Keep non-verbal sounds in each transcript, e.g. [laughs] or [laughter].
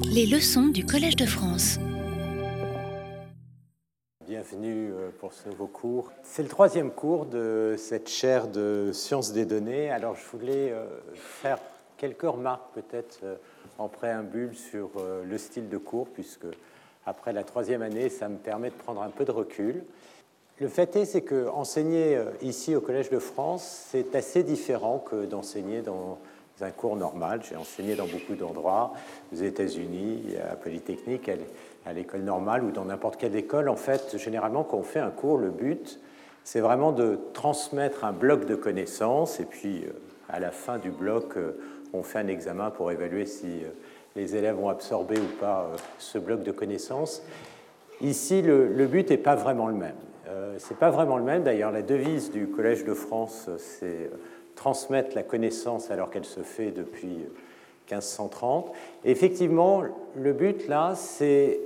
Les leçons du Collège de France. Bienvenue euh, pour ce nouveau cours. C'est le troisième cours de cette chaire de sciences des données. Alors je voulais euh, faire quelques remarques peut-être euh, en préambule sur le style de cours, puisque après la troisième année, ça me permet de prendre un peu de recul. Le fait est, c'est que enseigner ici au Collège de France, c'est assez différent que d'enseigner dans un cours normal. J'ai enseigné dans beaucoup d'endroits, aux États-Unis, à Polytechnique, à l'école normale ou dans n'importe quelle école. En fait, généralement, quand on fait un cours, le but, c'est vraiment de transmettre un bloc de connaissances et puis euh, à la fin du bloc, euh, on fait un examen pour évaluer si euh, les élèves ont absorbé ou pas ce bloc de connaissances. Ici, le, but n'est pas vraiment le même. Euh, c'est pas vraiment le même. D'ailleurs, la devise du Collège de France, c'est transmettre la connaissance alors qu'elle se fait depuis 1530. Et effectivement, le but là, c'est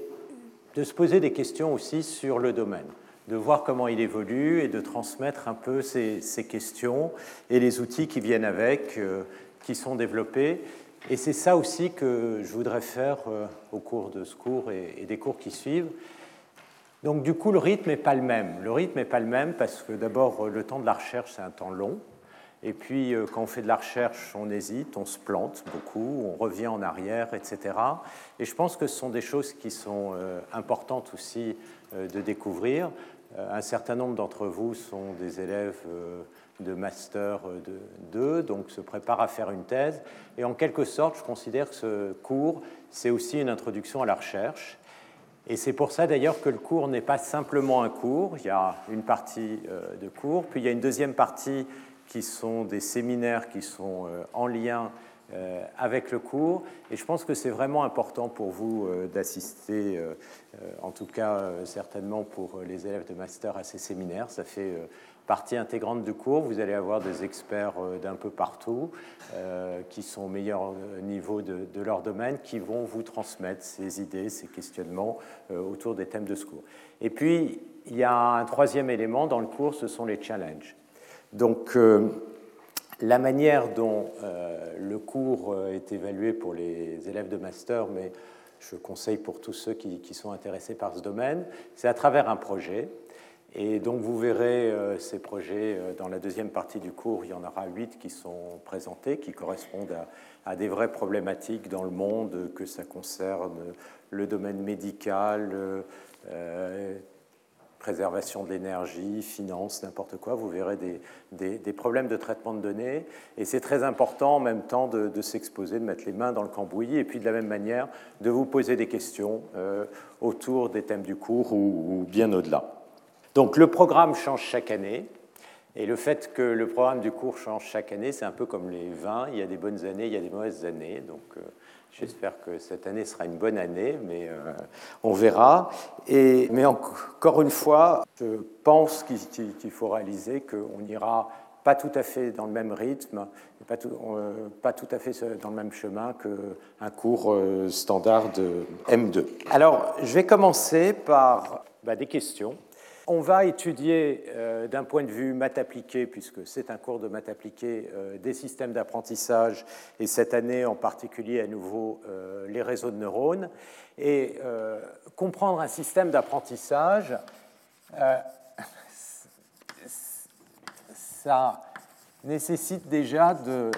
de se poser des questions aussi sur le domaine, de voir comment il évolue et de transmettre un peu ces, questions et les outils qui viennent avec, euh, qui sont développés. Et c'est ça aussi que je voudrais faire euh, au cours de ce cours et des cours qui suivent. Donc du coup, le rythme n'est pas le même. Le rythme n'est pas le même parce que d'abord, le temps de la recherche, c'est un temps long. Et puis, euh, quand on fait de la recherche, on hésite, on se plante beaucoup, on revient en arrière, etc. Et je pense que ce sont des choses qui sont euh, importantes aussi euh, de découvrir. Un certain nombre d'entre vous sont des élèves de master 2, donc se préparent à faire une thèse. Et en quelque sorte, je considère que ce cours, c'est aussi une introduction à la recherche. Et c'est pour ça d'ailleurs que le cours n'est pas simplement un cours, il y a une partie de cours, puis il y a une deuxième partie qui sont des séminaires qui sont euh, en lien euh, avec le cours. Et je pense que c'est vraiment important pour vous euh, d'assister, en tout cas certainement pour les élèves de master à ces séminaires. Ça fait partie intégrante du cours. Vous allez avoir des experts d'un peu partout qui sont au meilleur niveau de, de, leur domaine, qui vont vous transmettre ces idées, ces questionnements autour des thèmes de ce cours. Et puis, il y a un troisième élément dans le cours, ce sont les challenges. Donc, euh, la manière dont euh, le cours euh, est évalué pour les élèves de master, mais je conseille pour tous ceux qui, sont intéressés par ce domaine, c'est à travers un projet. Et donc vous verrez ces projets dans la deuxième partie du cours, il y en aura huit qui sont présentés, qui correspondent à, à, des vraies problématiques dans le monde, que ça concerne le domaine médical, préservation de l'énergie, finance, n'importe quoi, vous verrez des, des, problèmes de traitement de données. Et c'est très important en même temps de, s'exposer, de mettre les mains dans le cambouis, et puis de la même manière de vous poser des questions euh, autour des thèmes du cours ou, bien au-delà. Donc le programme change chaque année. Et le fait que le programme du cours change chaque année, c'est un peu comme les vins. Il y a des bonnes années, il y a des mauvaises années. Donc, euh, J'espère que cette année sera une bonne année, mais euh, on verra. Et, mais encore une fois, je pense qu'il faut réaliser qu'on n'ira pas tout à fait dans le même rythme, pas tout, euh, à fait dans le même chemin qu'un cours euh, standard de M2. Alors, je vais commencer par bah, des questions. On va étudier euh, d'un point de vue maths appliqué, puisque c'est un cours de maths appliqué, euh, des systèmes d'apprentissage, et cette année en particulier à nouveau euh, les réseaux de neurones. Et comprendre un système d'apprentissage, ça nécessite déjà de,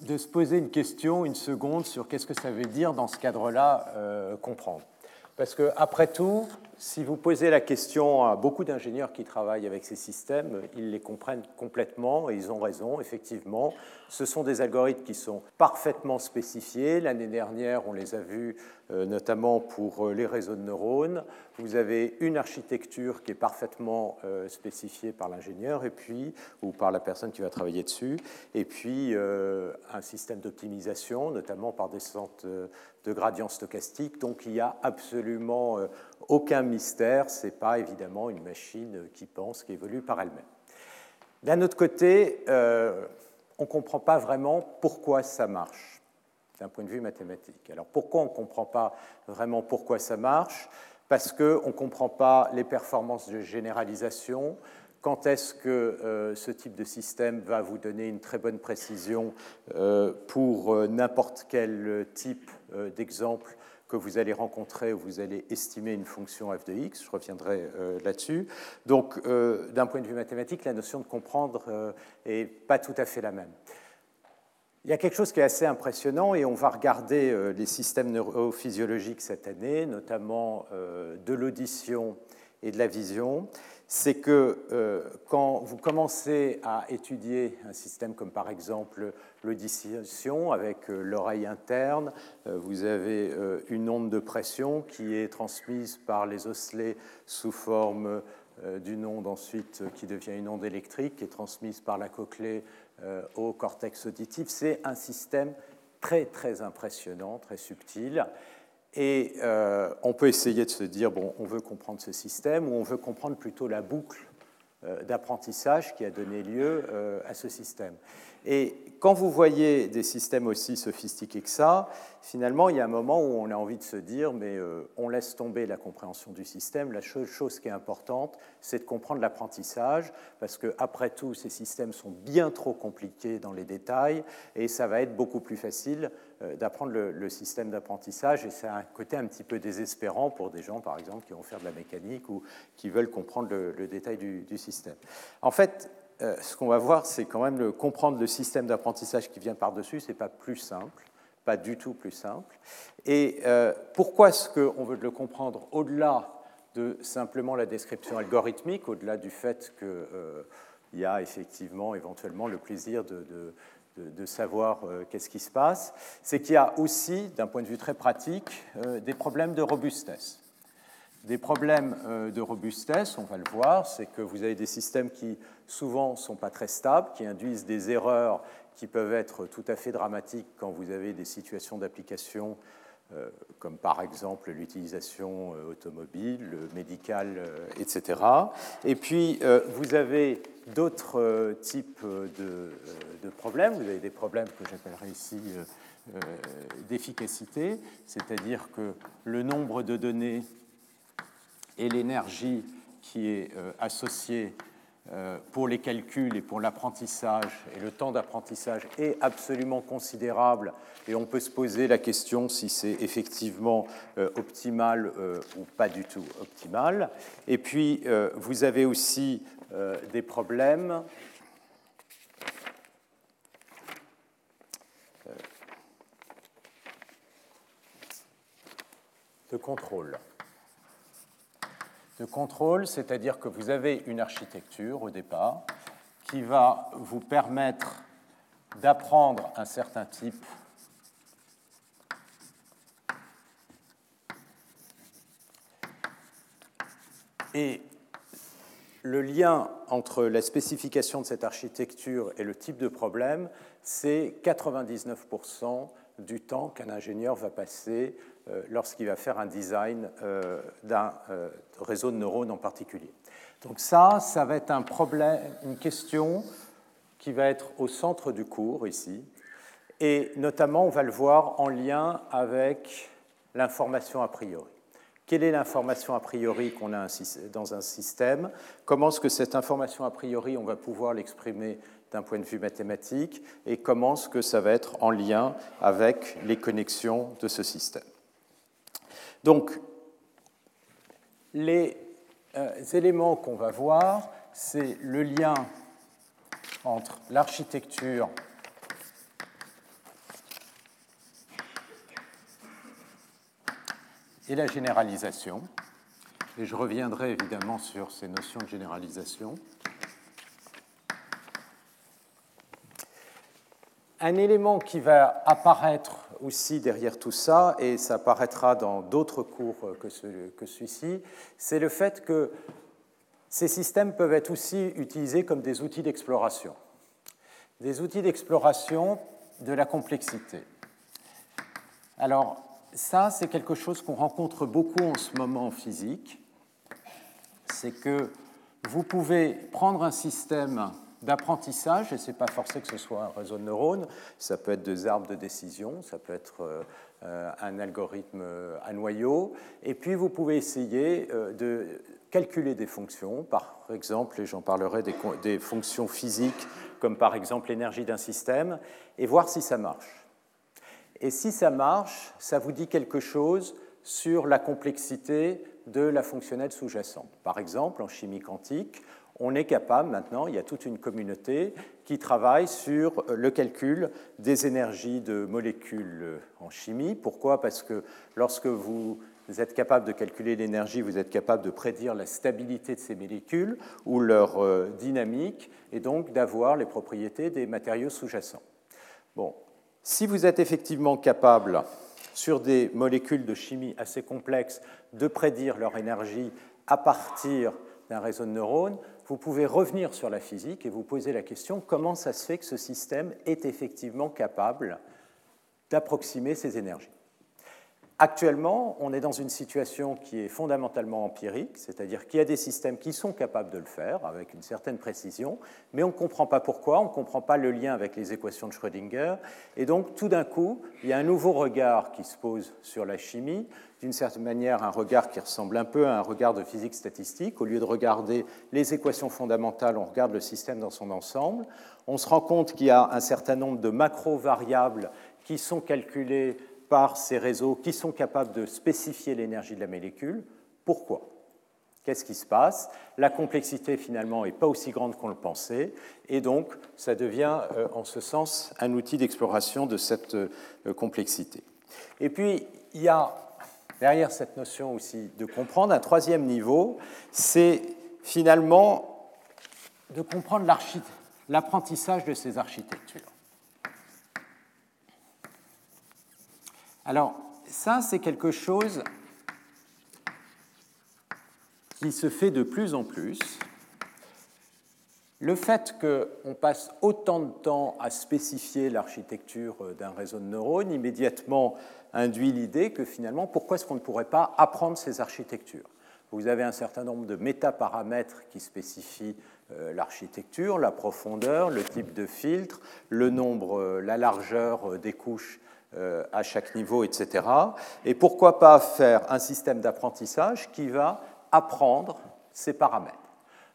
de se poser une question, une seconde, sur qu'est-ce que ça veut dire dans ce cadre-là comprendre. Parce que, après tout, si vous posez la question à beaucoup d'ingénieurs qui travaillent avec ces systèmes, ils les comprennent complètement et ils ont raison, effectivement. Ce sont des algorithmes qui sont parfaitement spécifiés. L'année dernière, on les a vus euh, notamment pour euh, les réseaux de neurones. Vous avez une architecture qui est parfaitement euh, spécifiée par l'ingénieur et puis ou par la personne qui va travailler dessus, et puis un système d'optimisation, notamment par descente de gradient stochastique. Donc il n'y a absolument aucun mystère. C'est pas évidemment une machine qui pense, qui évolue par elle-même. D'un autre côté, on ne comprend pas vraiment pourquoi ça marche d'un point de vue mathématique. Alors pourquoi on ne comprend pas vraiment pourquoi ça marche? Parce qu'on ne comprend pas les performances de généralisation, quand est-ce que euh, ce type de système va vous donner une très bonne précision euh, pour euh, n'importe quel type d'exemple que vous allez rencontrer où vous allez estimer une fonction f de x. Je reviendrai là-dessus. Donc, d'un point de vue mathématique, la notion de comprendre n'est pas tout à fait la même. Il y a quelque chose qui est assez impressionnant et on va regarder les systèmes neurophysiologiques cette année, notamment de l'audition et de la vision c'est que euh, quand vous commencez à étudier un système comme par exemple l'audition avec euh, l'oreille interne, euh, vous avez une onde de pression qui est transmise par les osselets sous forme d'une onde ensuite qui devient une onde électrique qui est transmise par la cochlée au cortex auditif. C'est un système très très impressionnant, très subtil. Et euh, on peut essayer de se dire, bon, on veut comprendre ce système, ou on veut comprendre plutôt la boucle euh, d'apprentissage qui a donné lieu euh, à ce système. Et quand vous voyez des systèmes aussi sophistiqués que ça, finalement, il y a un moment où on a envie de se dire, mais on laisse tomber la compréhension du système. La chose qui est importante, c'est de comprendre l'apprentissage, parce que après tout, ces systèmes sont bien trop compliqués dans les détails, et ça va être beaucoup plus facile d'apprendre le, système d'apprentissage. Et c'est un côté un petit peu désespérant pour des gens, par exemple, qui vont faire de la mécanique ou qui veulent comprendre le, détail du, système. En fait, euh, ce qu'on va voir, c'est quand même comprendre le système d'apprentissage qui vient par-dessus, ce n'est pas plus simple, pas du tout plus simple. Et euh, pourquoi est-ce qu'on veut le comprendre au-delà de simplement la description algorithmique, au-delà du fait qu'il euh, y a effectivement éventuellement le plaisir de, savoir qu'est-ce qui se passe, c'est qu'il y a aussi, d'un point de vue très pratique, des problèmes de robustesse. Des problèmes de robustesse, on va le voir, c'est que vous avez des systèmes qui souvent ne sont pas très stables, qui induisent des erreurs qui peuvent être tout à fait dramatiques quand vous avez des situations d'application euh, comme par exemple l'utilisation euh, automobile, médicale, euh, etc. Et puis, vous avez d'autres types de, problèmes. Vous avez des problèmes que j'appellerais ici d'efficacité, c'est-à-dire que le nombre de données et l'énergie qui est associée euh, pour les calculs et pour l'apprentissage, et le temps d'apprentissage est absolument considérable, et on peut se poser la question si c'est effectivement euh, optimal euh, ou pas du tout optimal. Et puis, vous avez aussi des problèmes de contrôle de contrôle, c'est-à-dire que vous avez une architecture au départ qui va vous permettre d'apprendre un certain type et le lien entre la spécification de cette architecture et le type de problème, c'est 99% du temps qu'un ingénieur va passer lorsqu'il va faire un design euh, d'un euh, réseau de neurones en particulier. Donc ça, ça va être un problème, une question qui va être au centre du cours ici, et notamment on va le voir en lien avec l'information a priori. Quelle est l'information a priori qu'on a dans un système? Comment est-ce que cette information a priori, on va pouvoir l'exprimer d'un point de vue mathématique? Et comment est-ce que ça va être en lien avec les connexions de ce système? Donc, les euh, éléments qu'on va voir, c'est le lien entre l'architecture et la généralisation. Et je reviendrai évidemment sur ces notions de généralisation. Un élément qui va apparaître aussi derrière tout ça, et ça apparaîtra dans d'autres cours que, celui-ci, c'est le fait que ces systèmes peuvent être aussi utilisés comme des outils d'exploration. Des outils d'exploration de la complexité. Alors, ça, c'est quelque chose qu'on rencontre beaucoup en ce moment en physique. C'est que vous pouvez prendre un système d'apprentissage, et ce n'est pas forcé que ce soit un réseau de neurones, ça peut être des arbres de décision, ça peut être euh, un algorithme à noyau, et puis vous pouvez essayer de calculer des fonctions, par exemple, et j'en parlerai des fonctions physiques, comme par exemple l'énergie d'un système, et voir si ça marche. Et si ça marche, ça vous dit quelque chose sur la complexité de la fonctionnelle sous-jacente. Par exemple, en chimie quantique, on est capable maintenant, il y a toute une communauté qui travaille sur le calcul des énergies de molécules en chimie. Pourquoi? Parce que lorsque vous êtes capable de calculer l'énergie, vous êtes capable de prédire la stabilité de ces molécules ou leur euh, dynamique, et donc d'avoir les propriétés des matériaux sous-jacents. Bon, si vous êtes effectivement capable sur des molécules de chimie assez complexes de prédire leur énergie à partir d'un réseau de neurones, vous pouvez revenir sur la physique et vous poser la question comment ça se fait que ce système est effectivement capable d'approximer ces énergies? Actuellement, on est dans une situation qui est fondamentalement empirique, c'est-à-dire qu'il y a des systèmes qui sont capables de le faire avec une certaine précision, mais on ne comprend pas pourquoi, on ne comprend pas le lien avec les équations de Schrödinger, et donc tout d'un coup, il y a un nouveau regard qui se pose sur la chimie, d'une certaine manière un regard qui ressemble un peu à un regard de physique statistique. Au lieu de regarder les équations fondamentales, on regarde le système dans son ensemble. On se rend compte qu'il y a un certain nombre de macro-variables qui sont calculées par ces réseaux qui sont capables de spécifier l'énergie de la molécule. Pourquoi? Qu'est-ce qui se passe? La complexité finalement n'est pas aussi grande qu'on le pensait, et donc ça devient euh, en ce sens un outil d'exploration de cette euh, complexité. Et puis il y a derrière cette notion aussi de comprendre un troisième niveau, c'est finalement de comprendre l'apprentissage de ces architectures. Alors, ça, c'est quelque chose qui se fait de plus en plus. Le fait qu'on passe autant de temps à spécifier l'architecture d'un réseau de neurones immédiatement induit l'idée que finalement, pourquoi est-ce qu'on ne pourrait pas apprendre ces architectures? Vous avez un certain nombre de métaparamètres qui spécifient euh, l'architecture, la profondeur, le type de filtre, le nombre, euh, la largeur euh, des couches euh, à chaque niveau, etc. Et pourquoi pas faire un système d'apprentissage qui va apprendre ces paramètres.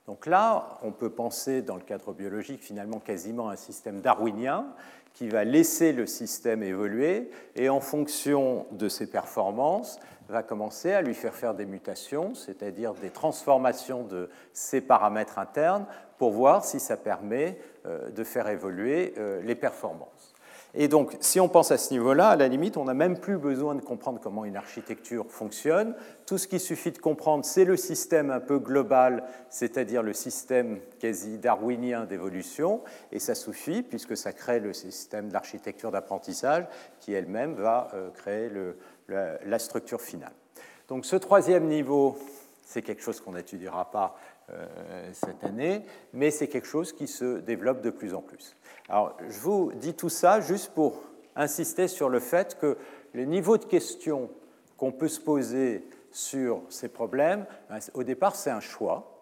Donc là, on peut penser dans le cadre biologique finalement quasiment un système darwinien qui va laisser le système évoluer et en fonction de ses performances va commencer à lui faire faire des mutations, c'est-à-dire des transformations de ses paramètres internes pour voir si ça permet euh, de faire évoluer euh, les performances. Et donc, si on pense à ce niveau-là, à la limite, on n'a même plus besoin de comprendre comment une architecture fonctionne. Tout ce qu'il suffit de comprendre, c'est le système un peu global, c'est-à-dire le système quasi darwinien d'évolution, et ça suffit puisque ça crée le système d'architecture d'apprentissage qui elle-même va euh, créer la, structure finale. Donc, ce troisième niveau, c'est quelque chose qu'on n'étudiera pas cette année, mais c'est quelque chose qui se développe de plus en plus. Alors, je vous dis tout ça juste pour insister sur le fait que le niveau de questions qu'on peut se poser sur ces problèmes, ben, au départ, c'est un choix.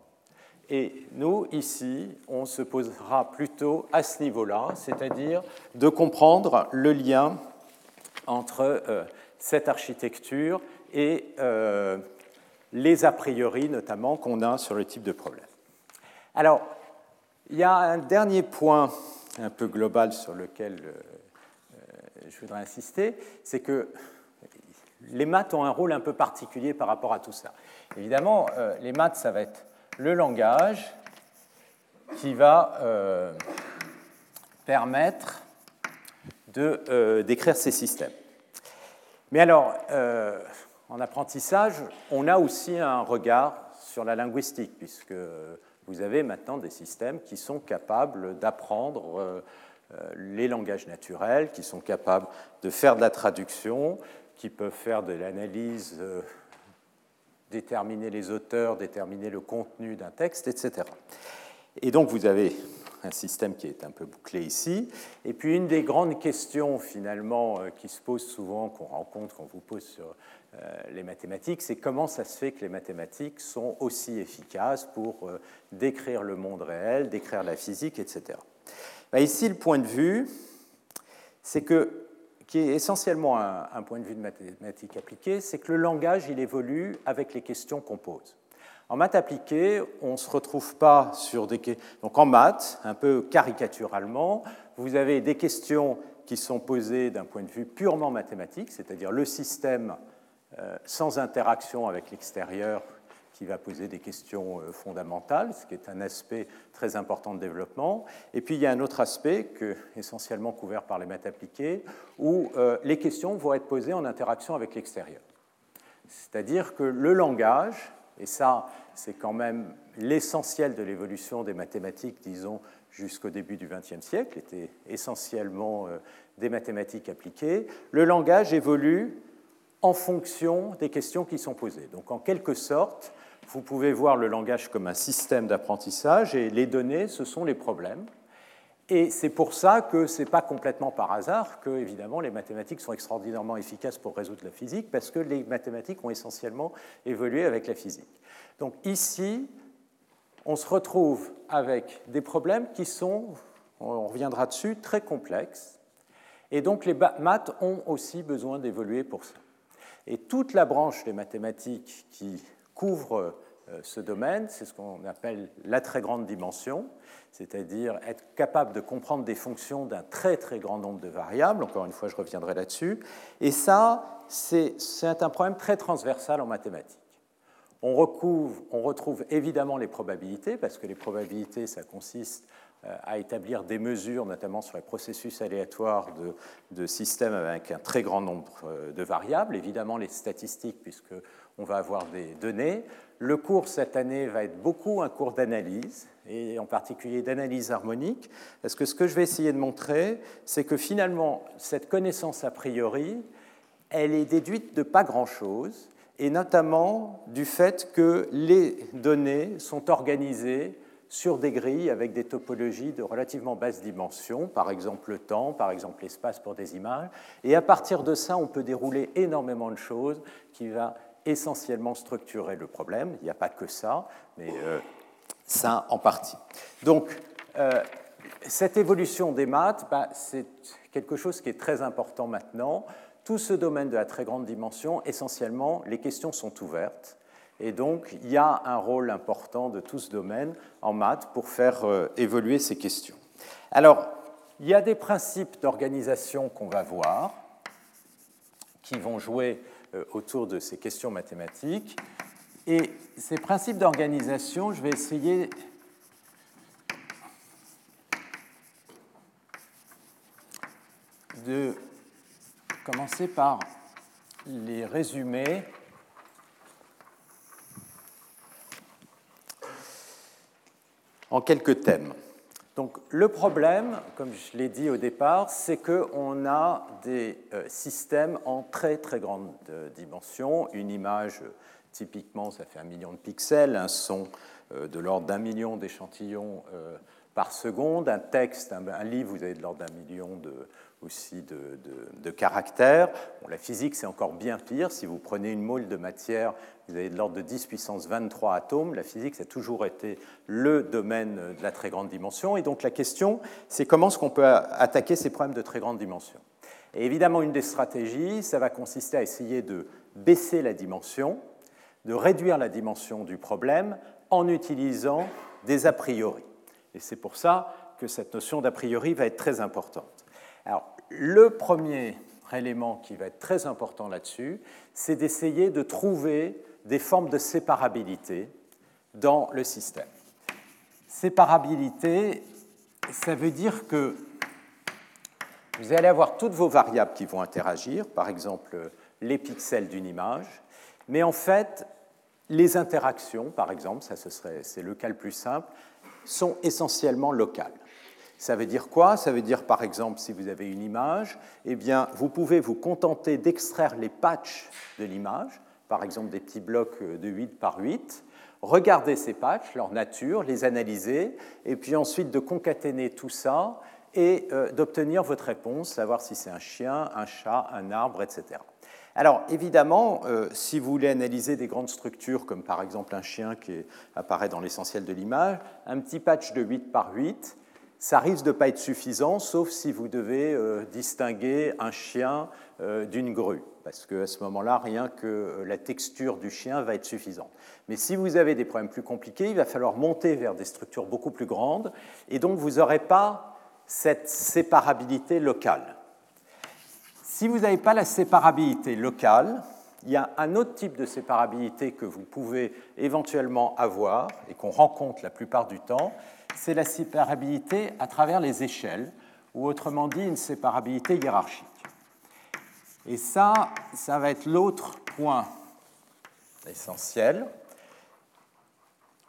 Et nous, ici, on se posera plutôt à ce niveau-là, c'est-à-dire de comprendre le lien entre euh, cette architecture et euh, les a priori, notamment, qu'on a sur le type de problème. Alors, il y a un dernier point un peu global sur lequel euh, euh, je voudrais insister, c'est que les maths ont un rôle un peu particulier par rapport à tout ça. Évidemment, euh, les maths, ça va être le langage qui va permettre de décrire ces systèmes. Mais alors, en apprentissage, on a aussi un regard sur la linguistique, puisque vous avez maintenant des systèmes qui sont capables d'apprendre euh, euh, les langages naturels, qui sont capables de faire de la traduction, qui peuvent faire de l'analyse, euh, déterminer les auteurs, déterminer le contenu d'un texte, etc. Et donc vous avez un système qui est un peu bouclé ici. Et puis une des grandes questions finalement euh, qui se pose souvent, qu'on rencontre, qu'on vous pose sur euh, les mathématiques, c'est comment ça se fait que les mathématiques sont aussi efficaces pour euh, décrire le monde réel, décrire la physique, etc. Ben, ici, le point de vue, c'est que qui est essentiellement un, un, point de vue de mathématiques appliquées, c'est que le langage, il évolue avec les questions qu'on pose. En maths appliquées, on ne se retrouve pas sur des... Donc en maths, un peu caricaturalement, vous avez des questions qui sont posées d'un point de vue purement mathématique, c'est-à-dire le système euh, sans interaction avec l'extérieur qui va poser des questions euh, fondamentales, ce qui est un aspect très important de développement. Et puis il y a un autre aspect, que, essentiellement couvert par les maths appliquées, où euh, les questions vont être posées en interaction avec l'extérieur. C'est-à-dire que le langage et ça, c'est quand même l'essentiel de l'évolution des mathématiques, disons, jusqu'au début du XXe siècle, était essentiellement euh, des mathématiques appliquées. Le langage évolue en fonction des questions qui sont posées. Donc, en quelque sorte, vous pouvez voir le langage comme un système d'apprentissage et les données, ce sont les problèmes. Et c'est pour ça que ce n'est pas complètement par hasard que, évidemment, les mathématiques sont extraordinairement efficaces pour résoudre la physique, parce que les mathématiques ont essentiellement évolué avec la physique. Donc ici, on se retrouve avec des problèmes qui sont, on reviendra dessus, très complexes. Et donc les maths ont aussi besoin d'évoluer pour ça. Et toute la branche des mathématiques qui couvre ce domaine, c'est ce qu'on appelle la très grande dimension, c'est-à-dire être capable de comprendre des fonctions d'un très très grand nombre de variables, encore une fois je reviendrai là-dessus, et ça c'est un problème très transversal en mathématiques. On, recouvre, on retrouve évidemment les probabilités, parce que les probabilités, ça consiste euh, à établir des mesures, notamment sur les processus aléatoires de, de, systèmes avec un très grand nombre euh, de variables, évidemment les statistiques, puisqu'on va avoir des données. Le cours cette année va être beaucoup un cours d'analyse, et en particulier d'analyse harmonique, parce que ce que je vais essayer de montrer, c'est que finalement, cette connaissance a priori, elle est déduite de pas grand-chose, et notamment du fait que les données sont organisées sur des grilles avec des topologies de relativement basse dimension, par exemple le temps, par exemple l'espace pour des images, et à partir de ça, on peut dérouler énormément de choses qui va essentiellement structurer le problème. Il n'y a pas que ça, mais euh, ça en partie. Donc, euh, cette évolution des maths, bah, c'est quelque chose qui est très important maintenant. Tout ce domaine de la très grande dimension, essentiellement, les questions sont ouvertes. Et donc, il y a un rôle important de tout ce domaine en maths pour faire euh, évoluer ces questions. Alors, il y a des principes d'organisation qu'on va voir, qui vont jouer autour de ces questions mathématiques. Et ces principes d'organisation, je vais essayer de commencer par les résumer. en quelques thèmes. Donc le problème, comme je l'ai dit au départ, c'est qu'on a des euh, systèmes en très très grande euh, dimension. Une image, typiquement, ça fait un million de pixels, un son euh, de l'ordre d'un million d'échantillons par seconde, un texte, un, livre, vous avez de l'ordre d'un million de, aussi de, caractères. la physique, c'est encore bien pire. Si vous prenez une moule de matière, vous avez de l'ordre de 10 puissance 23 atomes. La physique, ça a toujours été le domaine de la très grande dimension. Et donc la question, c'est comment est-ce qu'on peut attaquer ces problèmes de très grande dimension Et évidemment, une des stratégies, ça va consister à essayer de baisser la dimension, de réduire la dimension du problème en utilisant des a priori. Et c'est pour ça que cette notion d'a priori va être très importante. Alors, le premier élément qui va être très important là-dessus, c'est d'essayer de trouver des formes de séparabilité dans le système. Séparabilité, ça veut dire que vous allez avoir toutes vos variables qui vont interagir, par exemple les pixels d'une image, mais en fait, les interactions, par exemple, ça c'est le cas le plus simple, sont essentiellement locales. Ça veut dire quoi? Ça veut dire, par exemple, si vous avez une image, eh bien, vous pouvez vous contenter d'extraire les patchs de l'image, par exemple des petits blocs de 8 par 8, regarder ces patchs, leur nature, les analyser, et puis ensuite de concaténer tout ça et euh, d'obtenir votre réponse, savoir si c'est un chien, un chat, un arbre, etc. Alors évidemment, euh, si vous voulez analyser des grandes structures, comme par exemple un chien qui apparaît dans l'essentiel de l'image, un petit patch de 8 par 8, ça risque de ne pas être suffisant, sauf si vous devez euh, distinguer un chien d'une grue parce qu'à ce moment-là, rien que euh, la texture du chien va être suffisante. Mais si vous avez des problèmes plus compliqués, il va falloir monter vers des structures beaucoup plus grandes, et donc vous n'aurez pas cette séparabilité locale. Si vous n'avez pas la séparabilité locale, il y a un autre type de séparabilité que vous pouvez éventuellement avoir et qu'on rencontre la plupart du temps, c'est la séparabilité à travers les échelles, ou autrement dit une séparabilité hiérarchique. Et ça, ça va être l'autre point essentiel.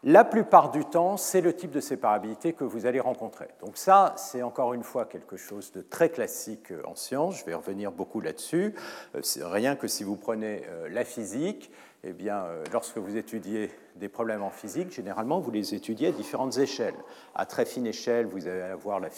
La plupart du temps, c'est le type de séparabilité que vous allez rencontrer. Donc ça, c'est encore une fois quelque chose de très classique en sciences. Je vais revenir beaucoup là-dessus. Euh, rien que si vous prenez euh, la physique, eh bien, euh, lorsque vous étudiez des problèmes en physique, généralement, vous les étudiez à différentes échelles. À très fine échelle, vous allez avoir la,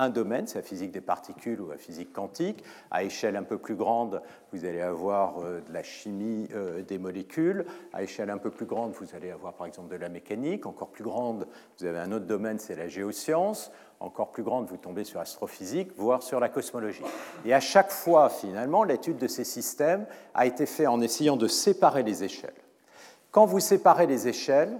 un domaine, c'est la physique des particules ou la physique quantique. À échelle un peu plus grande, vous allez avoir euh, de la chimie euh, des molécules. À échelle un peu plus grande, vous allez avoir par exemple de la mécanique. Encore plus grande, vous avez un autre domaine, c'est la géoscience. Encore plus grande, vous tombez sur l'astrophysique, voire sur la cosmologie. Et à chaque fois, finalement, l'étude de ces systèmes a été faite en essayant de séparer les échelles. Quand vous séparez les échelles,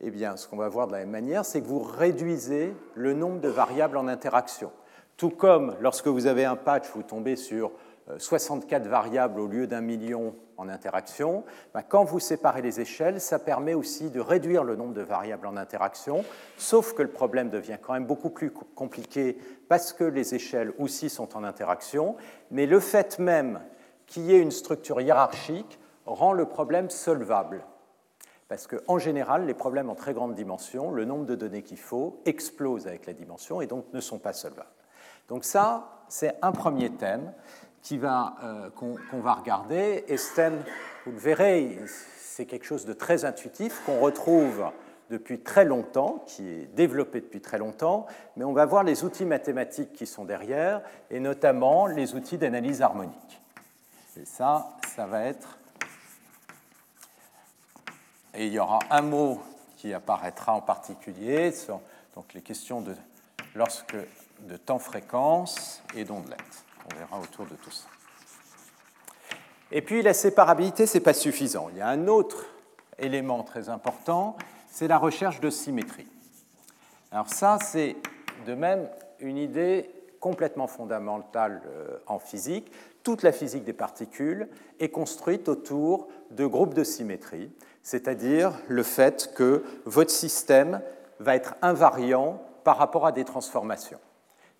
eh bien, ce qu'on va voir de la même manière, c'est que vous réduisez le nombre de variables en interaction. Tout comme lorsque vous avez un patch, vous tombez sur 64 euh, variables au lieu d'un million en interaction, ben, quand vous séparez les échelles, ça permet aussi de réduire le nombre de variables en interaction, sauf que le problème devient quand même beaucoup plus compliqué parce que les échelles aussi sont en interaction, mais le fait même qu'il y ait une structure hiérarchique rend le problème solvable parce qu'en général, les problèmes en très grande dimension, le nombre de données qu'il faut explose avec la dimension et donc ne sont pas solvables. Donc ça, c'est un premier thème euh, qu'on va regarder. Et ce thème, vous le verrez, c'est quelque chose de très intuitif qu'on retrouve depuis très longtemps, qui est développé depuis très longtemps, mais on va voir les outils mathématiques qui sont derrière, et notamment les outils d'analyse harmonique. Et ça, ça va être et il y aura un mot qui apparaîtra en particulier, donc les questions de, lorsque, de temps-fréquence et d'ondelette. On verra autour de tout ça. Et puis la séparabilité, ce n'est pas suffisant. Il y a un autre élément très important, c'est la recherche de symétrie. Alors ça, c'est de même une idée complètement fondamentale euh, en physique. Toute la physique des particules est construite autour de groupes de symétrie c'est-à-dire le fait que votre système va être invariant par rapport à des transformations.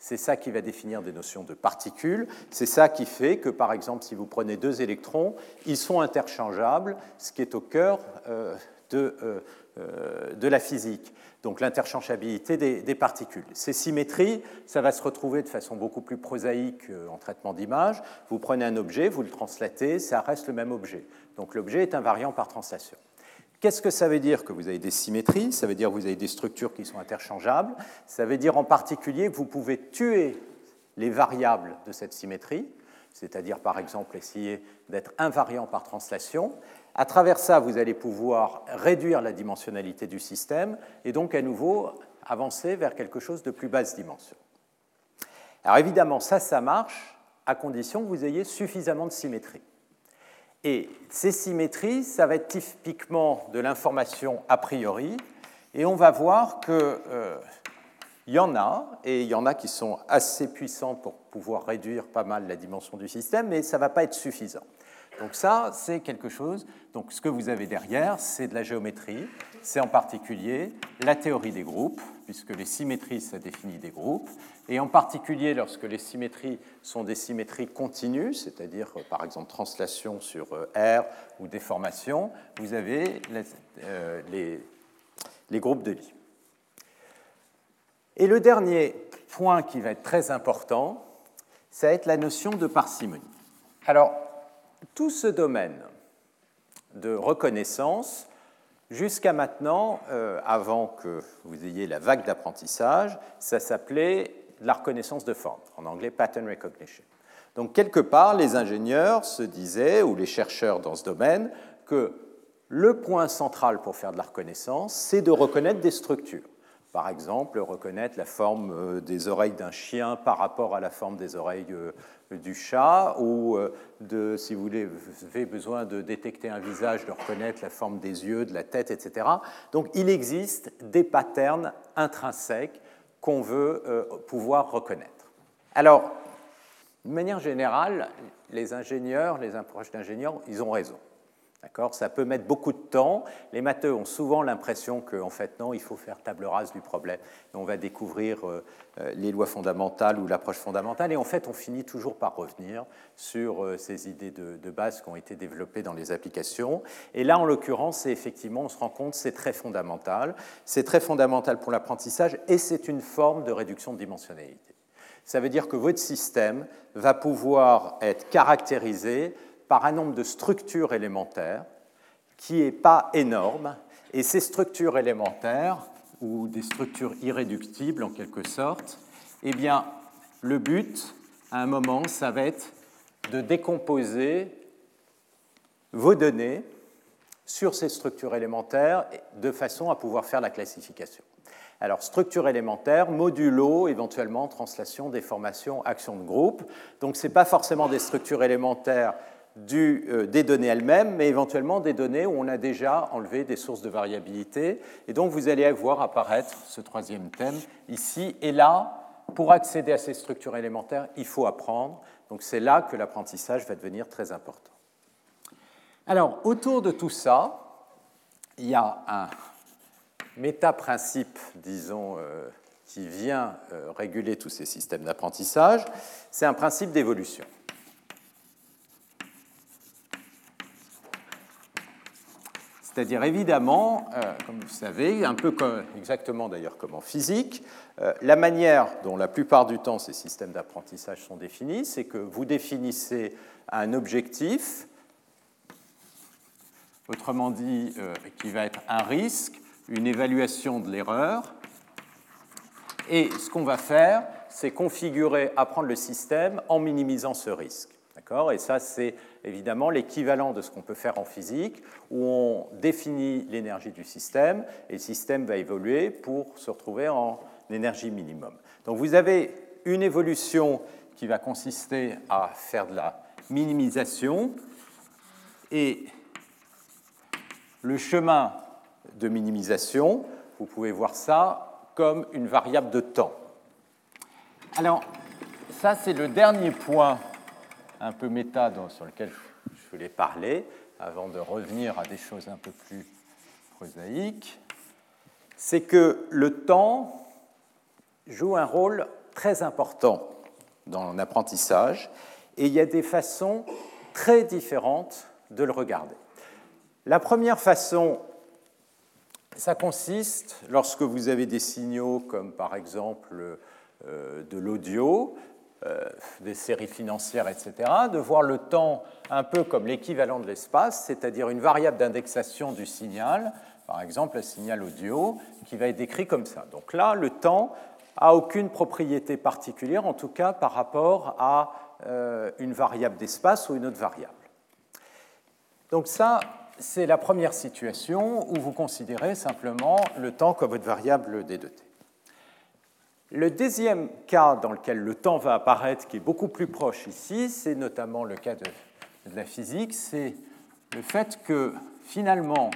C'est ça qui va définir des notions de particules. C'est ça qui fait que, par exemple, si vous prenez deux électrons, ils sont interchangeables, ce qui est au cœur euh, euh, euh, de, la physique. Donc l'interchangeabilité des, des, particules. Ces symétries, ça va se retrouver de façon beaucoup plus prosaïque en traitement d'image. Vous prenez un objet, vous le translatez, ça reste le même objet. Donc l'objet est invariant par translation. Qu'est-ce que ça veut dire que vous avez des symétries? Ça veut dire que vous avez des structures qui sont interchangeables. Ça veut dire en particulier que vous pouvez tuer les variables de cette symétrie, c'est-à-dire par exemple essayer d'être invariant par translation. À travers ça, vous allez pouvoir réduire la dimensionnalité du système et donc à nouveau avancer vers quelque chose de plus basse dimension. Alors évidemment, ça, ça marche à condition que vous ayez suffisamment de symétrie. Et ces symétries, ça va être typiquement de l'information a priori, et on va voir qu'il euh, y en a, et il y en a qui sont assez puissantes pour pouvoir réduire pas mal la dimension du système, mais ça ne va pas être suffisant. Donc ça, c'est quelque chose. Donc ce que vous avez derrière, c'est de la géométrie. C'est en particulier la théorie des groupes, puisque les symétries, ça définit des groupes. Et en particulier, lorsque les symétries sont des symétries continues, c'est-à-dire euh, par exemple translation sur euh, R ou déformation, vous avez euh, les, groupes de Lie. Et le dernier point qui va être très important, ça va être la notion de parcimonie. Alors, tout ce domaine de reconnaissance Jusqu'à maintenant, euh, avant que vous ayez la vague d'apprentissage, ça s'appelait la reconnaissance de forme, en anglais pattern recognition. Donc quelque part, les ingénieurs se disaient, ou les chercheurs dans ce domaine, que le point central pour faire de la reconnaissance, c'est de reconnaître des structures. Par exemple, reconnaître la forme euh, des oreilles d'un chien par rapport à la forme des oreilles euh, du chat, ou euh, si vous, voulez, vous avez besoin de détecter un visage, de reconnaître la forme des yeux, de la tête, etc. Donc il existe des patterns intrinsèques qu'on veut pouvoir reconnaître. Alors, de manière générale, les ingénieurs, les approches d'ingénieurs, ils ont raison. Ça peut mettre beaucoup de temps. Les matheux ont souvent l'impression qu'en fait, non, il faut faire table rase du problème. On va découvrir euh, euh, les lois fondamentales ou l'approche fondamentale. Et en fait, on finit toujours par revenir sur euh, ces idées de, de, base qui ont été développées dans les applications. Et là, en l'occurrence, effectivement, on se rend compte, c'est très fondamental. C'est très fondamental pour l'apprentissage et c'est une forme de réduction de dimensionnalité. Ça veut dire que votre système va pouvoir être caractérisé par un nombre de structures élémentaires qui n'est pas énorme. Et ces structures élémentaires, ou des structures irréductibles en quelque sorte, eh bien, le but, à un moment, ça va être de décomposer vos données sur ces structures élémentaires de façon à pouvoir faire la classification. Alors, structure élémentaire, modulo, éventuellement translation, déformation, action de groupe. Donc, ce n'est pas forcément des structures élémentaires euh, des données elles-mêmes, mais éventuellement des données où on a déjà enlevé des sources de variabilité. Et donc vous allez voir apparaître ce troisième thème ici. Et là, pour accéder à ces structures élémentaires, il faut apprendre. Donc c'est là que l'apprentissage va devenir très important. Alors, autour de tout ça, il y a un méta-principe, disons, euh, qui vient euh, réguler tous ces systèmes d'apprentissage. C'est un principe d'évolution. C'est-à-dire évidemment, euh, comme vous savez, un peu exactement d'ailleurs comme en physique, euh, la manière dont la plupart du temps ces systèmes d'apprentissage sont définis, c'est que vous définissez un objectif, autrement dit, euh, qui va être un risque, une évaluation de l'erreur, et ce qu'on va faire, c'est configurer, apprendre le système en minimisant ce risque. Et ça, c'est évidemment l'équivalent de ce qu'on peut faire en physique, où on définit l'énergie du système, et le système va évoluer pour se retrouver en énergie minimum. Donc vous avez une évolution qui va consister à faire de la minimisation, et le chemin de minimisation, vous pouvez voir ça comme une variable de temps. Alors, ça, c'est le dernier point un peu méta sur lequel je voulais parler, avant de revenir à des choses un peu plus prosaïques, c'est que le temps joue un rôle très important dans l'apprentissage et il y a des façons très différentes de le regarder. La première façon, ça consiste, lorsque vous avez des signaux comme par exemple euh, de l'audio, des séries financières, etc., de voir le temps un peu comme l'équivalent de l'espace, c'est-à-dire une variable d'indexation du signal, par exemple un signal audio, qui va être décrit comme ça. Donc là, le temps a aucune propriété particulière, en tout cas par rapport à euh, une variable d'espace ou une autre variable. Donc ça, c'est la première situation où vous considérez simplement le temps comme votre variable d 2 t. Le deuxième cas dans lequel le temps va apparaître, qui est beaucoup plus proche ici, c'est notamment le cas de, la physique, c'est le fait que finalement,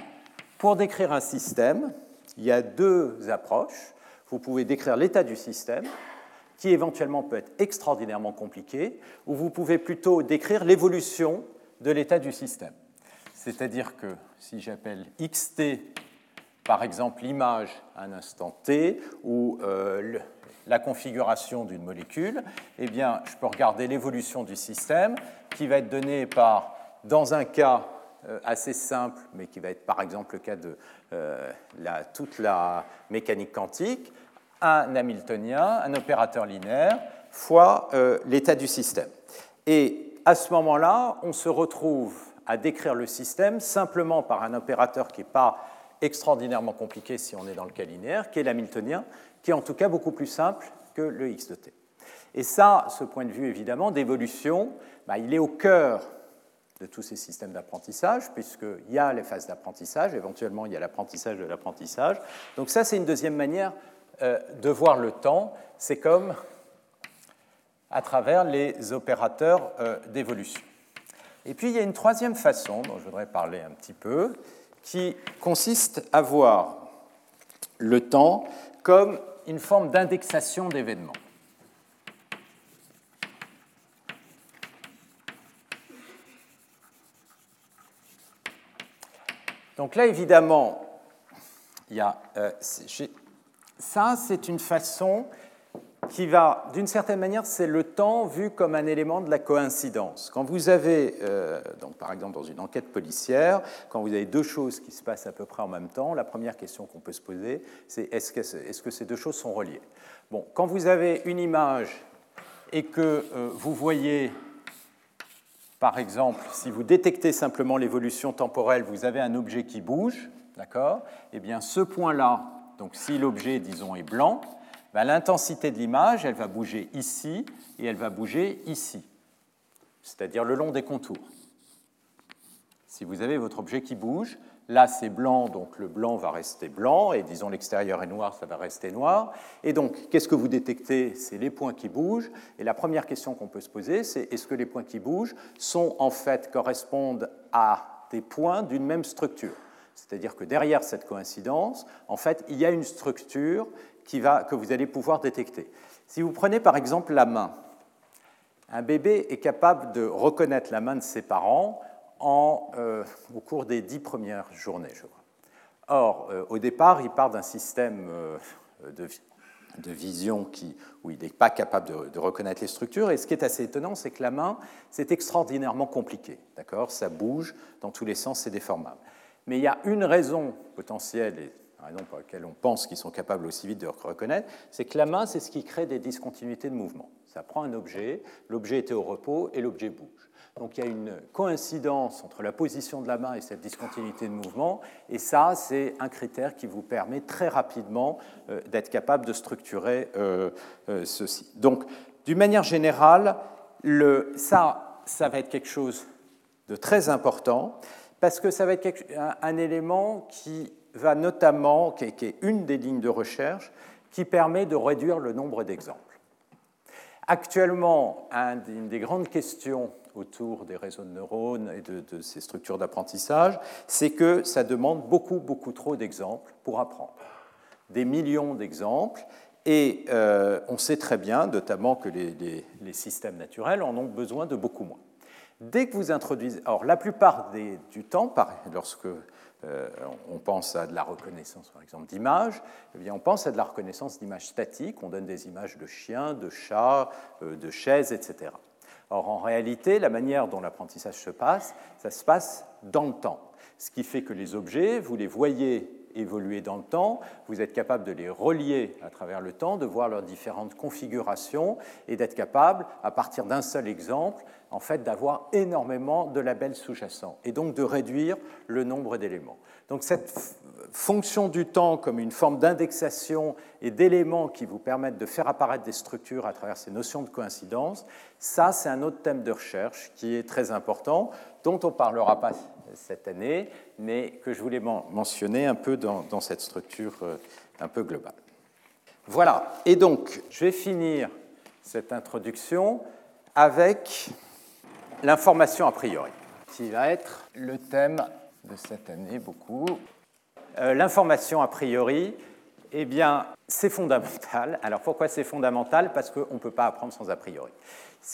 pour décrire un système, il y a deux approches. Vous pouvez décrire l'état du système, qui éventuellement peut être extraordinairement compliqué, ou vous pouvez plutôt décrire l'évolution de l'état du système. C'est-à-dire que si j'appelle xt, par exemple, l'image à un instant t, ou euh, la configuration d'une molécule, eh bien, je peux regarder l'évolution du système qui va être donnée par, dans un cas euh, assez simple, mais qui va être par exemple le cas de euh, toute la mécanique quantique, un Hamiltonien, un opérateur linéaire, fois euh, l'état du système. Et à ce moment-là, on se retrouve à décrire le système simplement par un opérateur qui n'est pas extraordinairement compliqué si on est dans le cas linéaire, qui est l'hamiltonien, qui est en tout cas beaucoup plus simple que le x de t. Et ça, ce point de vue évidemment d'évolution, bah, il est au cœur de tous ces systèmes d'apprentissage, puisqu'il y a les phases d'apprentissage, éventuellement il y a l'apprentissage de l'apprentissage. Donc ça, c'est une deuxième manière euh, de voir le temps. C'est comme à travers les opérateurs euh, d'évolution. Et puis il y a une troisième façon dont je voudrais parler un petit peu, qui consiste à voir le temps comme une forme d'indexation d'événements. Donc là, évidemment, il y a, euh, ça, c'est une façon qui va, d'une certaine manière, c'est le temps vu comme un élément de la coïncidence. Quand vous avez, euh, donc par exemple dans une enquête policière, quand vous avez deux choses qui se passent à peu près en même temps, la première question qu'on peut se poser, c'est est-ce que, ces deux choses sont reliées? Bon, quand vous avez une image et que euh, vous voyez, par exemple, si vous détectez simplement l'évolution temporelle, vous avez un objet qui bouge, d'accord? Eh bien, ce point-là, donc si l'objet, disons, est blanc, ben, l'intensité de l'image, elle va bouger ici et elle va bouger ici, c'est-à-dire le long des contours. Si vous avez votre objet qui bouge, là c'est blanc, donc le blanc va rester blanc, et disons l'extérieur est noir, ça va rester noir. Et donc, qu'est-ce que vous détectez? C'est les points qui bougent. Et la première question qu'on peut se poser, c'est est-ce que les points qui bougent sont en fait correspondent à des points d'une même structure? C'est-à-dire que derrière cette coïncidence, en fait, il y a une structure que vous allez pouvoir détecter. Si vous prenez par exemple la main, un bébé est capable de reconnaître la main de ses parents euh, au cours des dix premières journées, je crois. Or, euh, au départ, il part d'un système euh, de, vision où il n'est pas capable de, reconnaître les structures. Et ce qui est assez étonnant, c'est que la main, c'est extraordinairement compliqué. D'accord? Ça bouge dans tous les sens, c'est déformable. Mais il y a une raison potentielle, et la raison pour laquelle on pense qu'ils sont capables aussi vite de reconnaître, c'est que la main, c'est ce qui crée des discontinuités de mouvement. Ça prend un objet, l'objet était au repos et l'objet bouge. Donc il y a une coïncidence entre la position de la main et cette discontinuité de mouvement, et ça, c'est un critère qui vous permet très rapidement euh, d'être capable de structurer euh, euh, ceci. Donc, d'une manière générale, le, ça, ça va être quelque chose de très important parce que ça va être un, élément qui va notamment, qui est, une des lignes de recherche, qui permet de réduire le nombre d'exemples. Actuellement, une des grandes questions autour des réseaux de neurones et de, ces structures d'apprentissage, c'est que ça demande beaucoup, beaucoup trop d'exemples pour apprendre. Des millions d'exemples, et euh, on sait très bien, notamment que les systèmes naturels en ont besoin de beaucoup moins. Dès que vous introduisez, alors la plupart du temps, lorsque euh, on pense à de la reconnaissance, par exemple, d'images, eh bien, on pense à de la reconnaissance d'images statiques. On donne des images de chiens, de chats, euh, de chaises, etc. Or, en réalité, la manière dont l'apprentissage se passe, ça se passe dans le temps. Ce qui fait que les objets, vous les voyez évoluer dans le temps, vous êtes capable de les relier à travers le temps, de voir leurs différentes configurations et d'être capable, à partir d'un seul exemple, en fait, d'avoir énormément de labels sous-jacents et donc de réduire le nombre d'éléments. Donc cette fonction du temps comme une forme d'indexation et d'éléments qui vous permettent de faire apparaître des structures à travers ces notions de coïncidence, ça c'est un autre thème de recherche qui est très important, dont on ne parlera pas cette année, mais que je voulais mentionner un peu dans, dans cette structure euh, un peu globale. Voilà, et donc je vais finir cette introduction avec l'information a priori, qui va être le thème de cette année beaucoup. Euh, l'information a priori, eh bien, c'est fondamental. Alors pourquoi c'est fondamental? Parce qu'on ne peut pas apprendre sans a priori.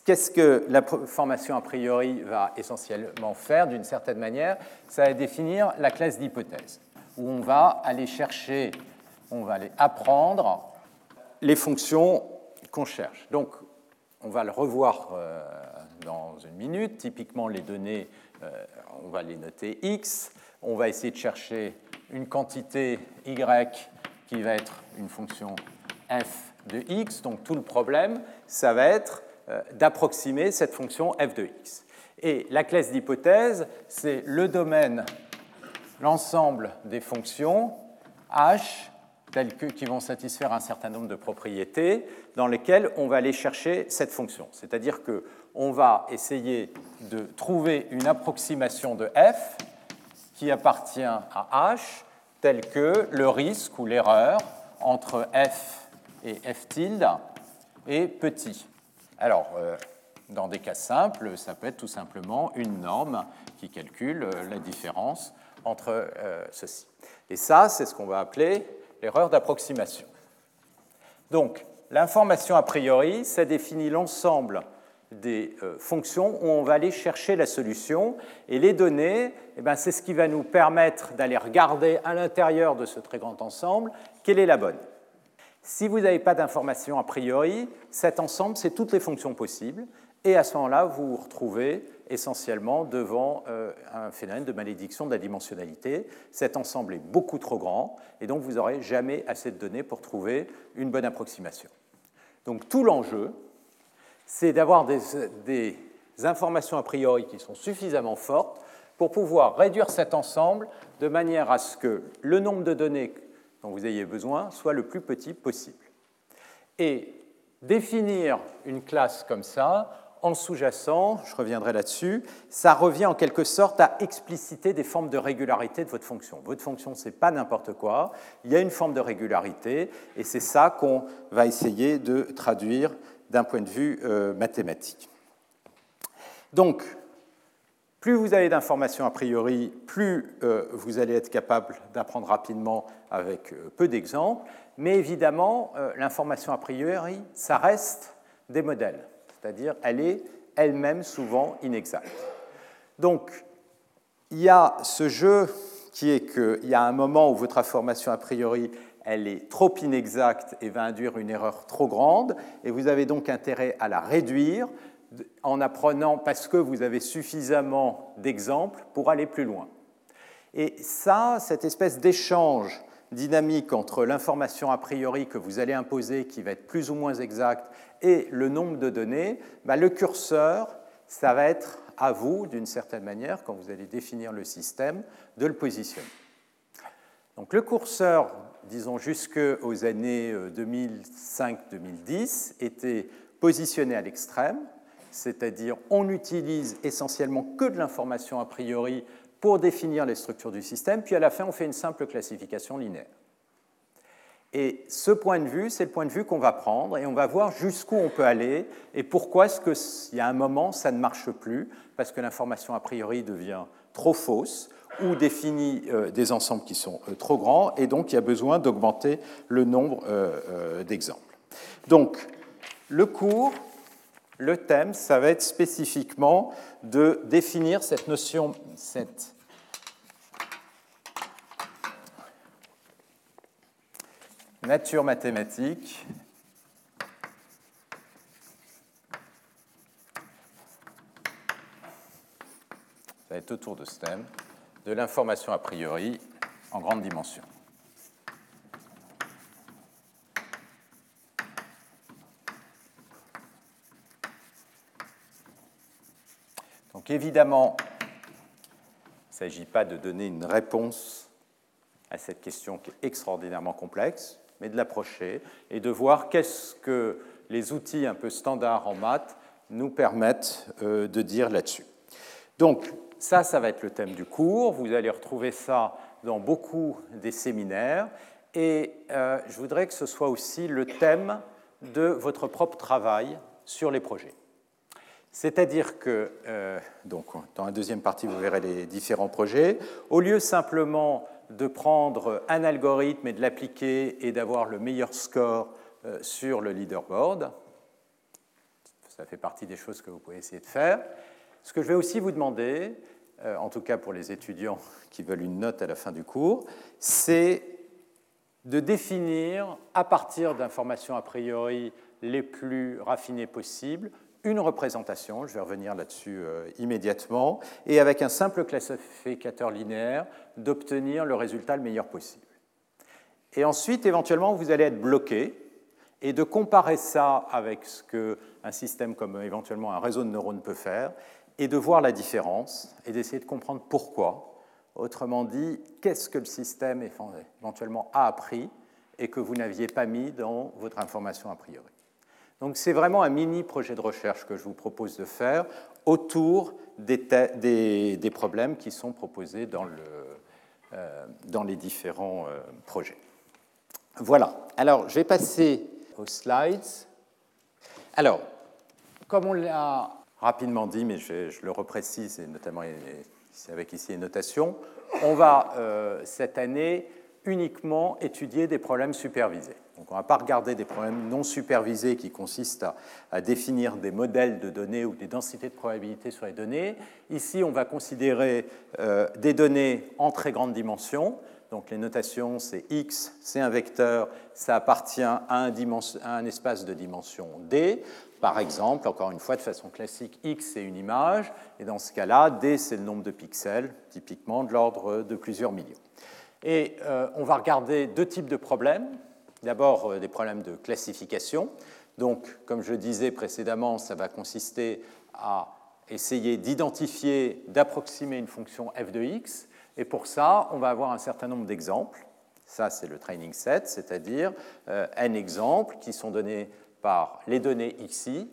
Qu'est-ce que la formation a priori va essentiellement faire? D'une certaine manière Ça va définir la classe d'hypothèse, où on va aller chercher, on va aller apprendre les fonctions qu'on cherche. Donc, on va le revoir euh, dans une minute. Typiquement, les données, euh, on va les noter x. On va essayer de chercher une quantité y qui va être une fonction f de x. Donc tout le problème, ça va être euh, d'approximer cette fonction f de x. Et la classe d'hypothèse, c'est le domaine l'ensemble des fonctions h telles que, qui vont satisfaire un certain nombre de propriétés dans lesquelles on va aller chercher cette fonction. C'est-à-dire qu'on va essayer de trouver une approximation de f appartient à h telle que le risque ou l'erreur entre f et f tilde est petit. Alors, euh, dans des cas simples, ça peut être tout simplement une norme qui calcule euh, la différence entre euh, ceci. Et ça, c'est ce qu'on va appeler l'erreur d'approximation. Donc, l'information a priori, ça définit l'ensemble des euh, fonctions où on va aller chercher la solution. Et les données, eh ben, c'est ce qui va nous permettre d'aller regarder à l'intérieur de ce très grand ensemble quelle est la bonne. Si vous n'avez pas d'information a priori, cet ensemble, c'est toutes les fonctions possibles. Et à ce moment-là, vous vous retrouvez essentiellement devant euh, un phénomène de malédiction de la dimensionnalité. Cet ensemble est beaucoup trop grand, et donc vous n'aurez jamais assez de données pour trouver une bonne approximation. Donc tout l'enjeu, c'est d'avoir des, informations a priori qui sont suffisamment fortes pour pouvoir réduire cet ensemble de manière à ce que le nombre de données dont vous ayez besoin soit le plus petit possible. Et définir une classe comme ça, en sous-jacent, je reviendrai là-dessus, ça revient en quelque sorte à expliciter des formes de régularité de votre fonction. Votre fonction, ce n'est pas n'importe quoi, il y a une forme de régularité, et c'est ça qu'on va essayer de traduire d'un point de vue euh, mathématique. Donc, plus vous avez d'informations a priori, plus euh, vous allez être capable d'apprendre rapidement avec euh, peu d'exemples, mais évidemment, l'information a priori, ça reste des modèles c'est-à-dire elle est elle-même souvent inexacte. Donc, il y a ce jeu qui est qu'il y a un moment où votre information a priori elle est trop inexacte et va induire une erreur trop grande, et vous avez donc intérêt à la réduire en apprenant parce que vous avez suffisamment d'exemples pour aller plus loin. Et ça, cette espèce d'échange dynamique entre l'information a priori que vous allez imposer, qui va être plus ou moins exacte, et le nombre de données, bah, le curseur, ça va être à vous, d'une certaine manière, quand vous allez définir le système, de le positionner. Donc le curseur, disons jusqu'aux années 2005-2010, euh, était positionné à l'extrême, c'est-à-dire on n'utilise essentiellement que de l'information a priori pour définir les structures du système, puis à la fin, on fait une simple classification linéaire. Et ce point de vue, c'est le point de vue qu'on va prendre et on va voir jusqu'où on peut aller et pourquoi est-ce qu'il y a un moment, ça ne marche plus, parce que l'information a priori devient trop fausse ou définit euh, des ensembles qui sont euh, trop grands et donc il y a besoin d'augmenter le nombre euh, d'exemples. Donc, le cours, le thème, ça va être spécifiquement de définir cette notion, cette nature mathématique ça va être autour de ce thème, de l'information a priori en grande dimension. Donc évidemment, il ne s'agit pas de donner une réponse à cette question qui est extraordinairement complexe, mais de l'approcher et de voir qu'est-ce que les outils un peu standards en maths nous permettent euh, de dire là-dessus. Donc ça, ça va être le thème du cours. Vous allez retrouver ça dans beaucoup des séminaires. Et euh, je voudrais que ce soit aussi le thème de votre propre travail sur les projets. C'est-à-dire que, euh, donc, dans la deuxième partie, vous verrez les différents projets. Au lieu simplement de prendre un algorithme et de l'appliquer et d'avoir le meilleur score euh, sur le leaderboard, ça fait partie des choses que vous pouvez essayer de faire. Ce que je vais aussi vous demander, euh, en tout cas pour les étudiants [laughs] qui veulent une note à la fin du cours, c'est de définir, à partir d'informations a priori les plus raffinées possibles, une représentation, je vais revenir là-dessus euh, immédiatement, et avec un simple classificateur linéaire, d'obtenir le résultat le meilleur possible. Et ensuite, éventuellement, vous allez être bloqué, et de comparer ça avec ce qu'un système comme éventuellement un réseau de neurones peut faire, et de voir la différence, et d'essayer de comprendre pourquoi Autrement dit, qu'est-ce que le système éventuellement a appris et que vous n'aviez pas mis dans votre information a priori. Donc c'est vraiment un mini projet de recherche que je vous propose de faire autour des, problèmes qui sont proposés dans, euh, les différents euh, projets. Voilà, alors je vais passer aux slides. Alors, comme on l'a rapidement dit, mais je, je, le reprécise, et notamment avec ici les notations, on va euh, cette année uniquement étudier des problèmes supervisés. Donc on ne va pas regarder des problèmes non supervisés qui consistent à, définir des modèles de données ou des densités de probabilité sur les données. Ici, on va considérer euh, des données en très grande dimension. Donc les notations, c'est x, c'est un vecteur, ça appartient à un, à un, espace de dimension d. Par exemple, encore une fois, de façon classique, x c'est une image, et dans ce cas-là, d c'est le nombre de pixels, typiquement de l'ordre de plusieurs millions. Et euh, on va regarder deux types de problèmes. D'abord, euh, des problèmes de classification. Donc, comme je disais précédemment, ça va consister à essayer d'identifier, d'approximer une fonction f de x. Et pour ça, on va avoir un certain nombre d'exemples. Ça, c'est le training set, c'est-à-dire euh, n exemples qui sont donnés par les données xi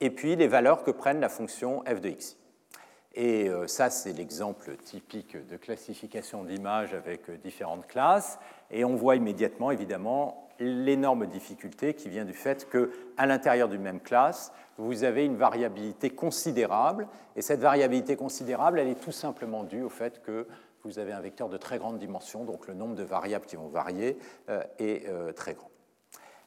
et puis les valeurs que prennent la fonction f de xi. Et euh, ça, c'est l'exemple typique de classification d'images avec euh, différentes classes. Et on voit immédiatement, évidemment, l'énorme difficulté qui vient du fait qu'à l'intérieur d'une même classe, vous avez une variabilité considérable. Et cette variabilité considérable, elle est tout simplement due au fait que vous avez un vecteur de très grande dimension, donc le nombre de variables qui vont varier euh, est très grand.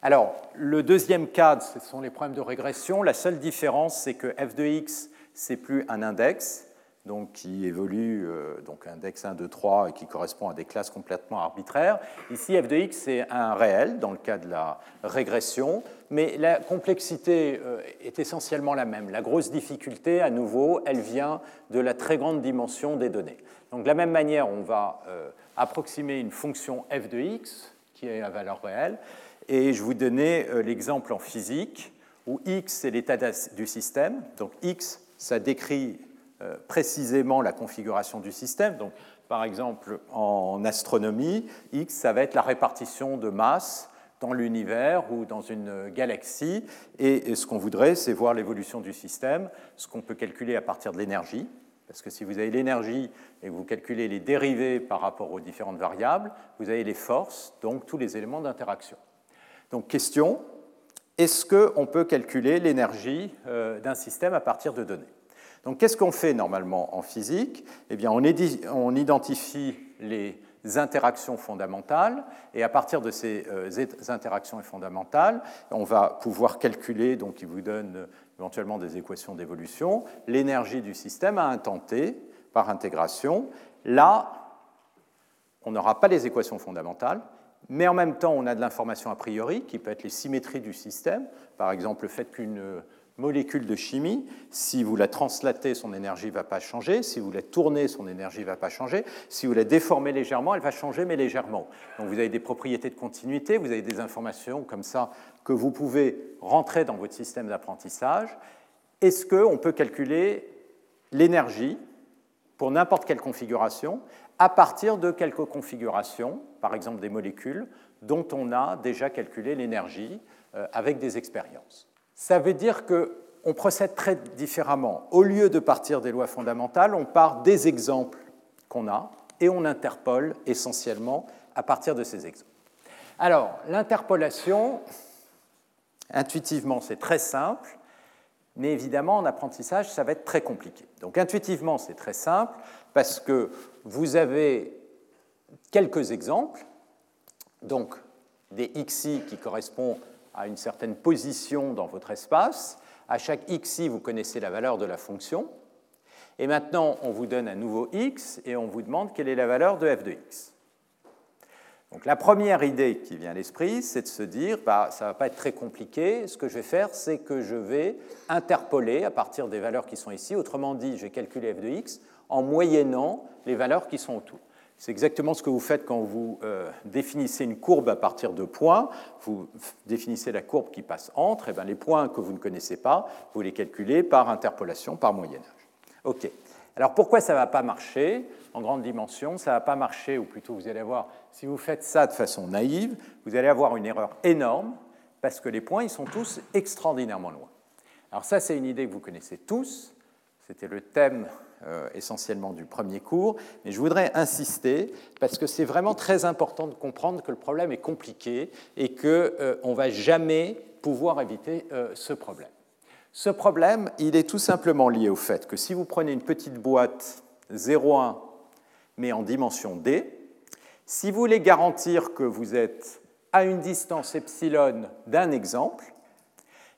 Alors, le deuxième cas, ce sont les problèmes de régression. La seule différence, c'est que f de x c'est plus un index, donc qui évolue, euh, donc index 1, 2, 3, et qui correspond à des classes complètement arbitraires. Ici, f de x, c'est un réel, dans le cas de la régression, mais la complexité euh, est essentiellement la même. La grosse difficulté, à nouveau, elle vient de la très grande dimension des données. Donc de la même manière, on va euh, approximer une fonction f de x, qui est à valeur réelle, et je vous donnais l'exemple en physique, où x, c'est l'état du système, donc x, ça décrit euh, précisément la configuration du système. Donc, par exemple, en astronomie, X, ça va être la répartition de masse dans l'univers ou dans une galaxie. Et, ce qu'on voudrait, c'est voir l'évolution du système, ce qu'on peut calculer à partir de l'énergie. Parce que si vous avez l'énergie et que vous calculez les dérivés par rapport aux différentes variables, vous avez les forces, donc tous les éléments d'interaction. Donc question, est-ce qu'on peut calculer l'énergie euh, d'un système à partir de données? Donc, qu'est-ce qu'on fait normalement en physique? Eh bien, on, identifie les interactions fondamentales, et à partir de ces euh, interactions fondamentales, on va pouvoir calculer, donc il vous donne euh, éventuellement des équations d'évolution, l'énergie du système à un temps t par intégration. Là, on n'aura pas les équations fondamentales, mais en même temps, on a de l'information a priori, qui peut être les symétries du système. Par exemple, le fait qu'une molécule de chimie, si vous la translatez, son énergie ne va pas changer. Si vous la tournez, son énergie ne va pas changer. Si vous la déformez légèrement, elle va changer, mais légèrement. Donc vous avez des propriétés de continuité, vous avez des informations comme ça que vous pouvez rentrer dans votre système d'apprentissage. Est-ce qu'on peut calculer l'énergie pour n'importe quelle configuration à partir de quelques configurations, par exemple des molécules, dont on a déjà calculé l'énergie euh, avec des expériences. Ça veut dire qu'on procède très différemment. Au lieu de partir des lois fondamentales, on part des exemples qu'on a et on interpole essentiellement à partir de ces exemples. Alors, l'interpolation, intuitivement, c'est très simple, mais évidemment, en apprentissage, ça va être très compliqué. Donc, intuitivement, c'est très simple parce que vous avez quelques exemples, donc des xi qui correspondent à une certaine position dans votre espace. À chaque xi, vous connaissez la valeur de la fonction. Et maintenant, on vous donne un nouveau x et on vous demande quelle est la valeur de f de x. Donc la première idée qui vient à l'esprit, c'est de se dire, bah, ça ne va pas être très compliqué. Ce que je vais faire, c'est que je vais interpoler à partir des valeurs qui sont ici. Autrement dit, je vais calculer f de x en moyennant les valeurs qui sont autour. C'est exactement ce que vous faites quand vous euh, définissez une courbe à partir de points. Vous définissez la courbe qui passe entre, et bien les points que vous ne connaissez pas, vous les calculez par interpolation, par moyennage. OK. Alors pourquoi ça ne va pas marcher en grande dimension? Ça ne va pas marcher, ou plutôt vous allez avoir, si vous faites ça de façon naïve, vous allez avoir une erreur énorme, parce que les points, ils sont tous extraordinairement loin. Alors ça, c'est une idée que vous connaissez tous, c'était le thème euh, essentiellement du premier cours, mais je voudrais insister parce que c'est vraiment très important de comprendre que le problème est compliqué et qu'on euh, ne va jamais pouvoir éviter euh, ce problème. Ce problème, il est tout simplement lié au fait que si vous prenez une petite boîte 0,1 mais en dimension d, si vous voulez garantir que vous êtes à une distance epsilon d'un exemple,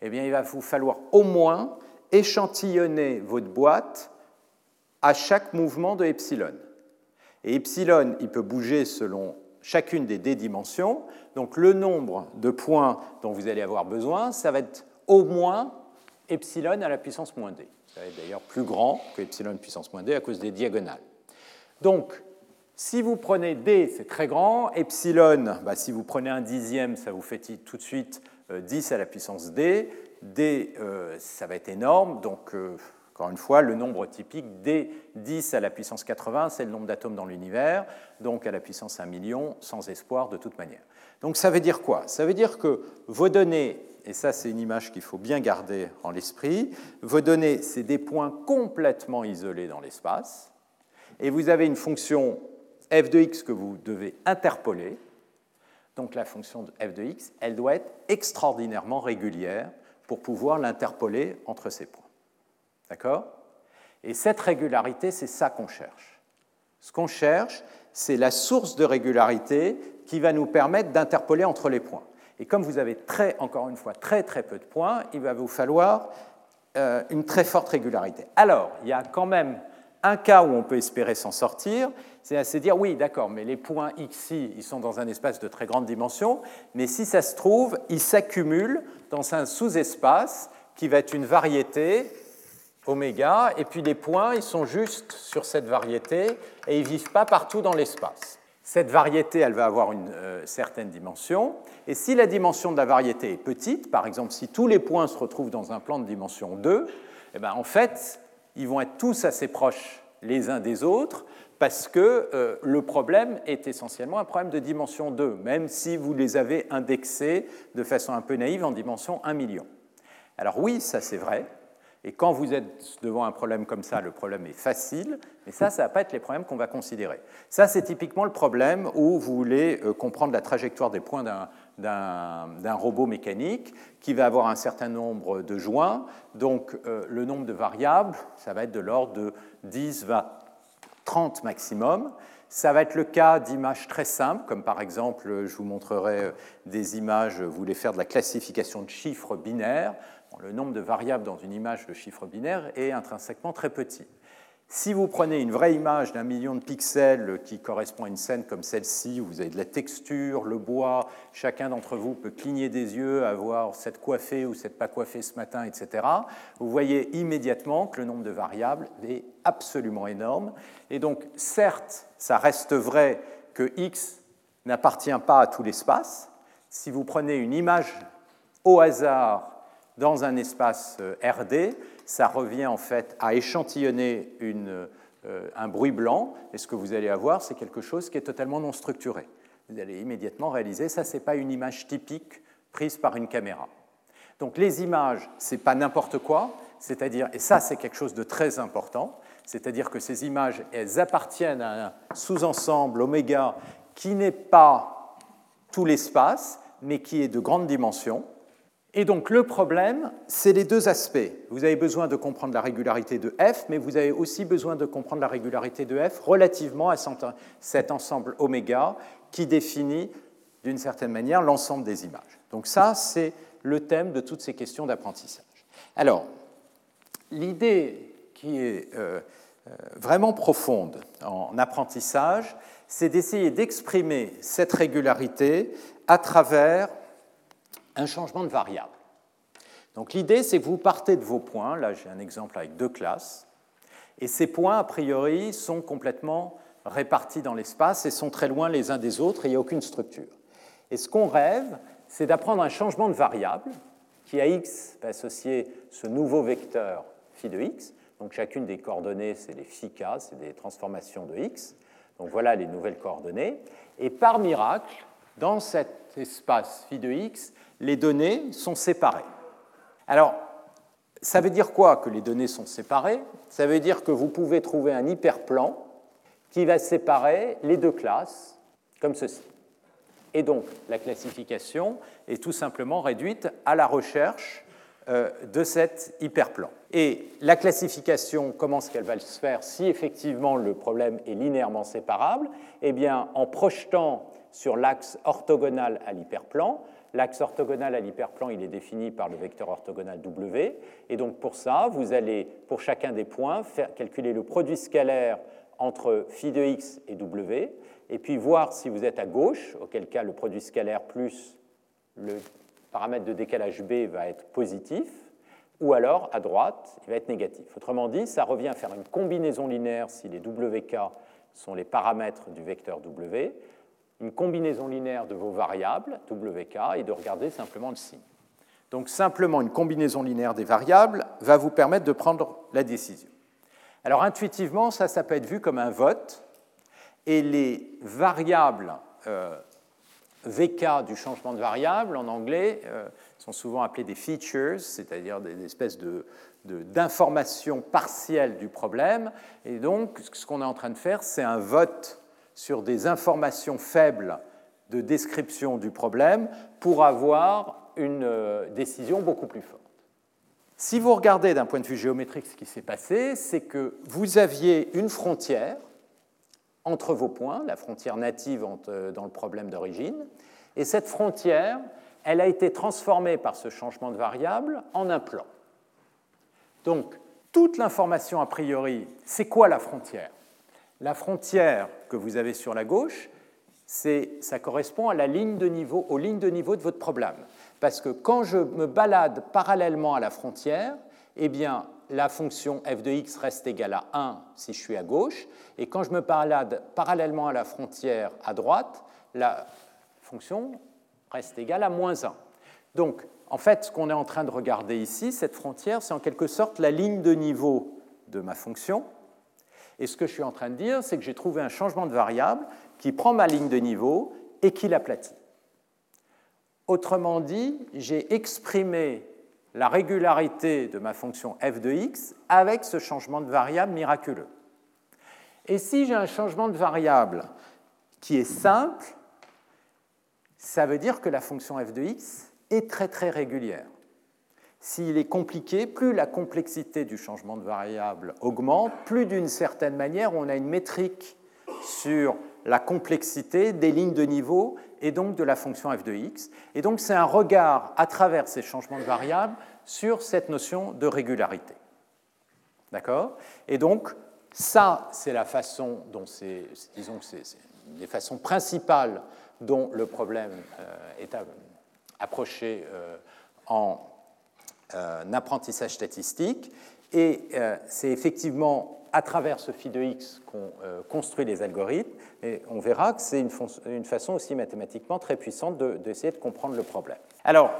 eh bien, il va vous falloir au moins échantillonner votre boîte à chaque mouvement de epsilon. Et epsilon, il peut bouger selon chacune des d dimensions. Donc le nombre de points dont vous allez avoir besoin, ça va être au moins epsilon à la puissance moins d. Être d'ailleurs plus grand que epsilon puissance moins d à cause des diagonales. Donc, si vous prenez d, c'est très grand. Epsilon, bah, si vous prenez un dixième, ça vous fait tout de suite 10 euh, à la puissance d. d, euh, ça va être énorme. Donc, euh, encore une fois, le nombre typique d 10 à la puissance 80, c'est le nombre d'atomes dans l'univers, donc à la puissance 1 million, sans espoir de toute manière. Donc ça veut dire quoi? Ça veut dire que vos données, et ça c'est une image qu'il faut bien garder en l'esprit, vos données, c'est des points complètement isolés dans l'espace, et vous avez une fonction f de x que vous devez interpoler. Donc la fonction f de x, elle doit être extraordinairement régulière pour pouvoir l'interpoler entre ces points. D'accord? Et cette régularité, c'est ça qu'on cherche. Ce qu'on cherche, c'est la source de régularité qui va nous permettre d'interpoler entre les points. Et comme vous avez très, encore une fois, très très peu de points, il va vous falloir euh, une très forte régularité. Alors, il y a quand même un cas où on peut espérer s'en sortir, c'est à se dire, oui, d'accord, mais les points xi, ils sont dans un espace de très grande dimension, mais si ça se trouve, ils s'accumulent dans un sous-espace qui va être une variété oméga, et puis les points, ils sont juste sur cette variété et ils ne vivent pas partout dans l'espace. Cette variété, elle va avoir une euh, certaine dimension, et si la dimension de la variété est petite, par exemple si tous les points se retrouvent dans un plan de dimension 2, eh ben, en fait, ils vont être tous assez proches les uns des autres, parce que euh, le problème est essentiellement un problème de dimension 2, même si vous les avez indexés de façon un peu naïve en dimension 1 million. Alors oui, ça c'est vrai, et quand vous êtes devant un problème comme ça, le problème est facile, mais ça, ça ne va pas être les problèmes qu'on va considérer. Ça, c'est typiquement le problème où vous voulez euh, comprendre la trajectoire des points d'un robot mécanique qui va avoir un certain nombre de joints. Donc, euh, le nombre de variables, ça va être de l'ordre de 10, 20, 30 maximum. Ça va être le cas d'images très simples, comme par exemple, je vous montrerai euh, des images, vous voulez faire de la classification de chiffres binaires le nombre de variables dans une image de chiffre binaire est intrinsèquement très petit. Si vous prenez une vraie image d'un million de pixels qui correspond à une scène comme celle-ci, où vous avez de la texture, le bois, chacun d'entre vous peut cligner des yeux, avoir cette coiffée ou cette pas coiffée ce matin, etc., vous voyez immédiatement que le nombre de variables est absolument énorme. Et donc, certes, ça reste vrai que x n'appartient pas à tout l'espace. Si vous prenez une image au hasard dans un espace euh, RD, ça revient en fait à échantillonner euh, un bruit blanc, et ce que vous allez avoir, c'est quelque chose qui est totalement non structuré. Vous allez immédiatement réaliser, ça, ce n'est pas une image typique prise par une caméra. Donc les images, ce n'est pas n'importe quoi, c'est-à-dire, et ça c'est quelque chose de très important, c'est-à-dire que ces images, elles appartiennent à un sous-ensemble oméga qui n'est pas tout l'espace, mais qui est de grande dimension, et donc le problème, c'est les deux aspects. Vous avez besoin de comprendre la régularité de f, mais vous avez aussi besoin de comprendre la régularité de f relativement à cet ensemble oméga qui définit d'une certaine manière l'ensemble des images. Donc ça, c'est le thème de toutes ces questions d'apprentissage. Alors, l'idée qui est euh, euh, vraiment profonde en apprentissage, c'est d'essayer d'exprimer cette régularité à travers un changement de variable. Donc l'idée, c'est que vous partez de vos points, là j'ai un exemple avec deux classes, et ces points, a priori, sont complètement répartis dans l'espace et sont très loin les uns des autres il n'y a aucune structure. Et ce qu'on rêve, c'est d'apprendre un changement de variable qui à x va associer ce nouveau vecteur phi de x. Donc chacune des coordonnées, c'est les phi k, c'est des transformations de x. Donc voilà les nouvelles coordonnées. Et par miracle, dans cet espace phi de x, les données sont séparées. Alors, ça veut dire quoi que les données sont séparées? Ça veut dire que vous pouvez trouver un hyperplan qui va séparer les deux classes comme ceci. Et donc, la classification est tout simplement réduite à la recherche euh, de cet hyperplan. Et la classification, comment est-ce qu'elle va se faire si effectivement le problème est linéairement séparable? Eh bien, en projetant sur l'axe orthogonal à l'hyperplan, L'axe orthogonal à l'hyperplan, il est défini par le vecteur orthogonal W. Et donc pour ça, vous allez, pour chacun des points, faire, calculer le produit scalaire entre phi de x et W, et puis voir si vous êtes à gauche, auquel cas le produit scalaire plus le paramètre de décalage B va être positif, ou alors à droite, il va être négatif. Autrement dit, ça revient à faire une combinaison linéaire si les WK sont les paramètres du vecteur W, une combinaison linéaire de vos variables, WK, et de regarder simplement le signe. Donc simplement une combinaison linéaire des variables va vous permettre de prendre la décision. Alors intuitivement, ça, ça peut être vu comme un vote, et les variables euh, VK du changement de variable, en anglais, euh, sont souvent appelées des features, c'est-à-dire des espèces de, d'informations partielles du problème. Et donc, ce qu'on est en train de faire, c'est un vote sur des informations faibles de description du problème pour avoir une euh, décision beaucoup plus forte. Si vous regardez d'un point de vue géométrique ce qui s'est passé, c'est que vous aviez une frontière entre vos points, la frontière native euh, dans le problème d'origine, et cette frontière, elle a été transformée par ce changement de variable en un plan. Donc, toute l'information a priori, c'est quoi la frontière? La frontière que vous avez sur la gauche, ça correspond à la ligne de niveau, aux lignes de niveau de votre problème. Parce que quand je me balade parallèlement à la frontière, eh bien, la fonction f de x reste égale à 1 si je suis à gauche, et quand je me balade parallèlement à la frontière à droite, la fonction reste égale à moins 1. Donc, en fait, ce qu'on est en train de regarder ici, cette frontière, c'est en quelque sorte la ligne de niveau de ma fonction, et ce que je suis en train de dire, c'est que j'ai trouvé un changement de variable qui prend ma ligne de niveau et qui l'aplatit. Autrement dit, j'ai exprimé la régularité de ma fonction f de x avec ce changement de variable miraculeux. Et si j'ai un changement de variable qui est simple, ça veut dire que la fonction f de x est très très régulière. S'il est compliqué, plus la complexité du changement de variable augmente, plus d'une certaine manière on a une métrique sur la complexité des lignes de niveau et donc de la fonction f de x. Et donc c'est un regard à travers ces changements de variables sur cette notion de régularité. D'accord? Et donc ça, c'est la façon dont c'est, disons que c'est les façons principales dont le problème euh, est approché euh, en un apprentissage statistique. Et euh, c'est effectivement à travers ce phi de x qu'on euh, construit les algorithmes. Et on verra que c'est une, façon aussi mathématiquement très puissante d'essayer de, comprendre le problème. Alors,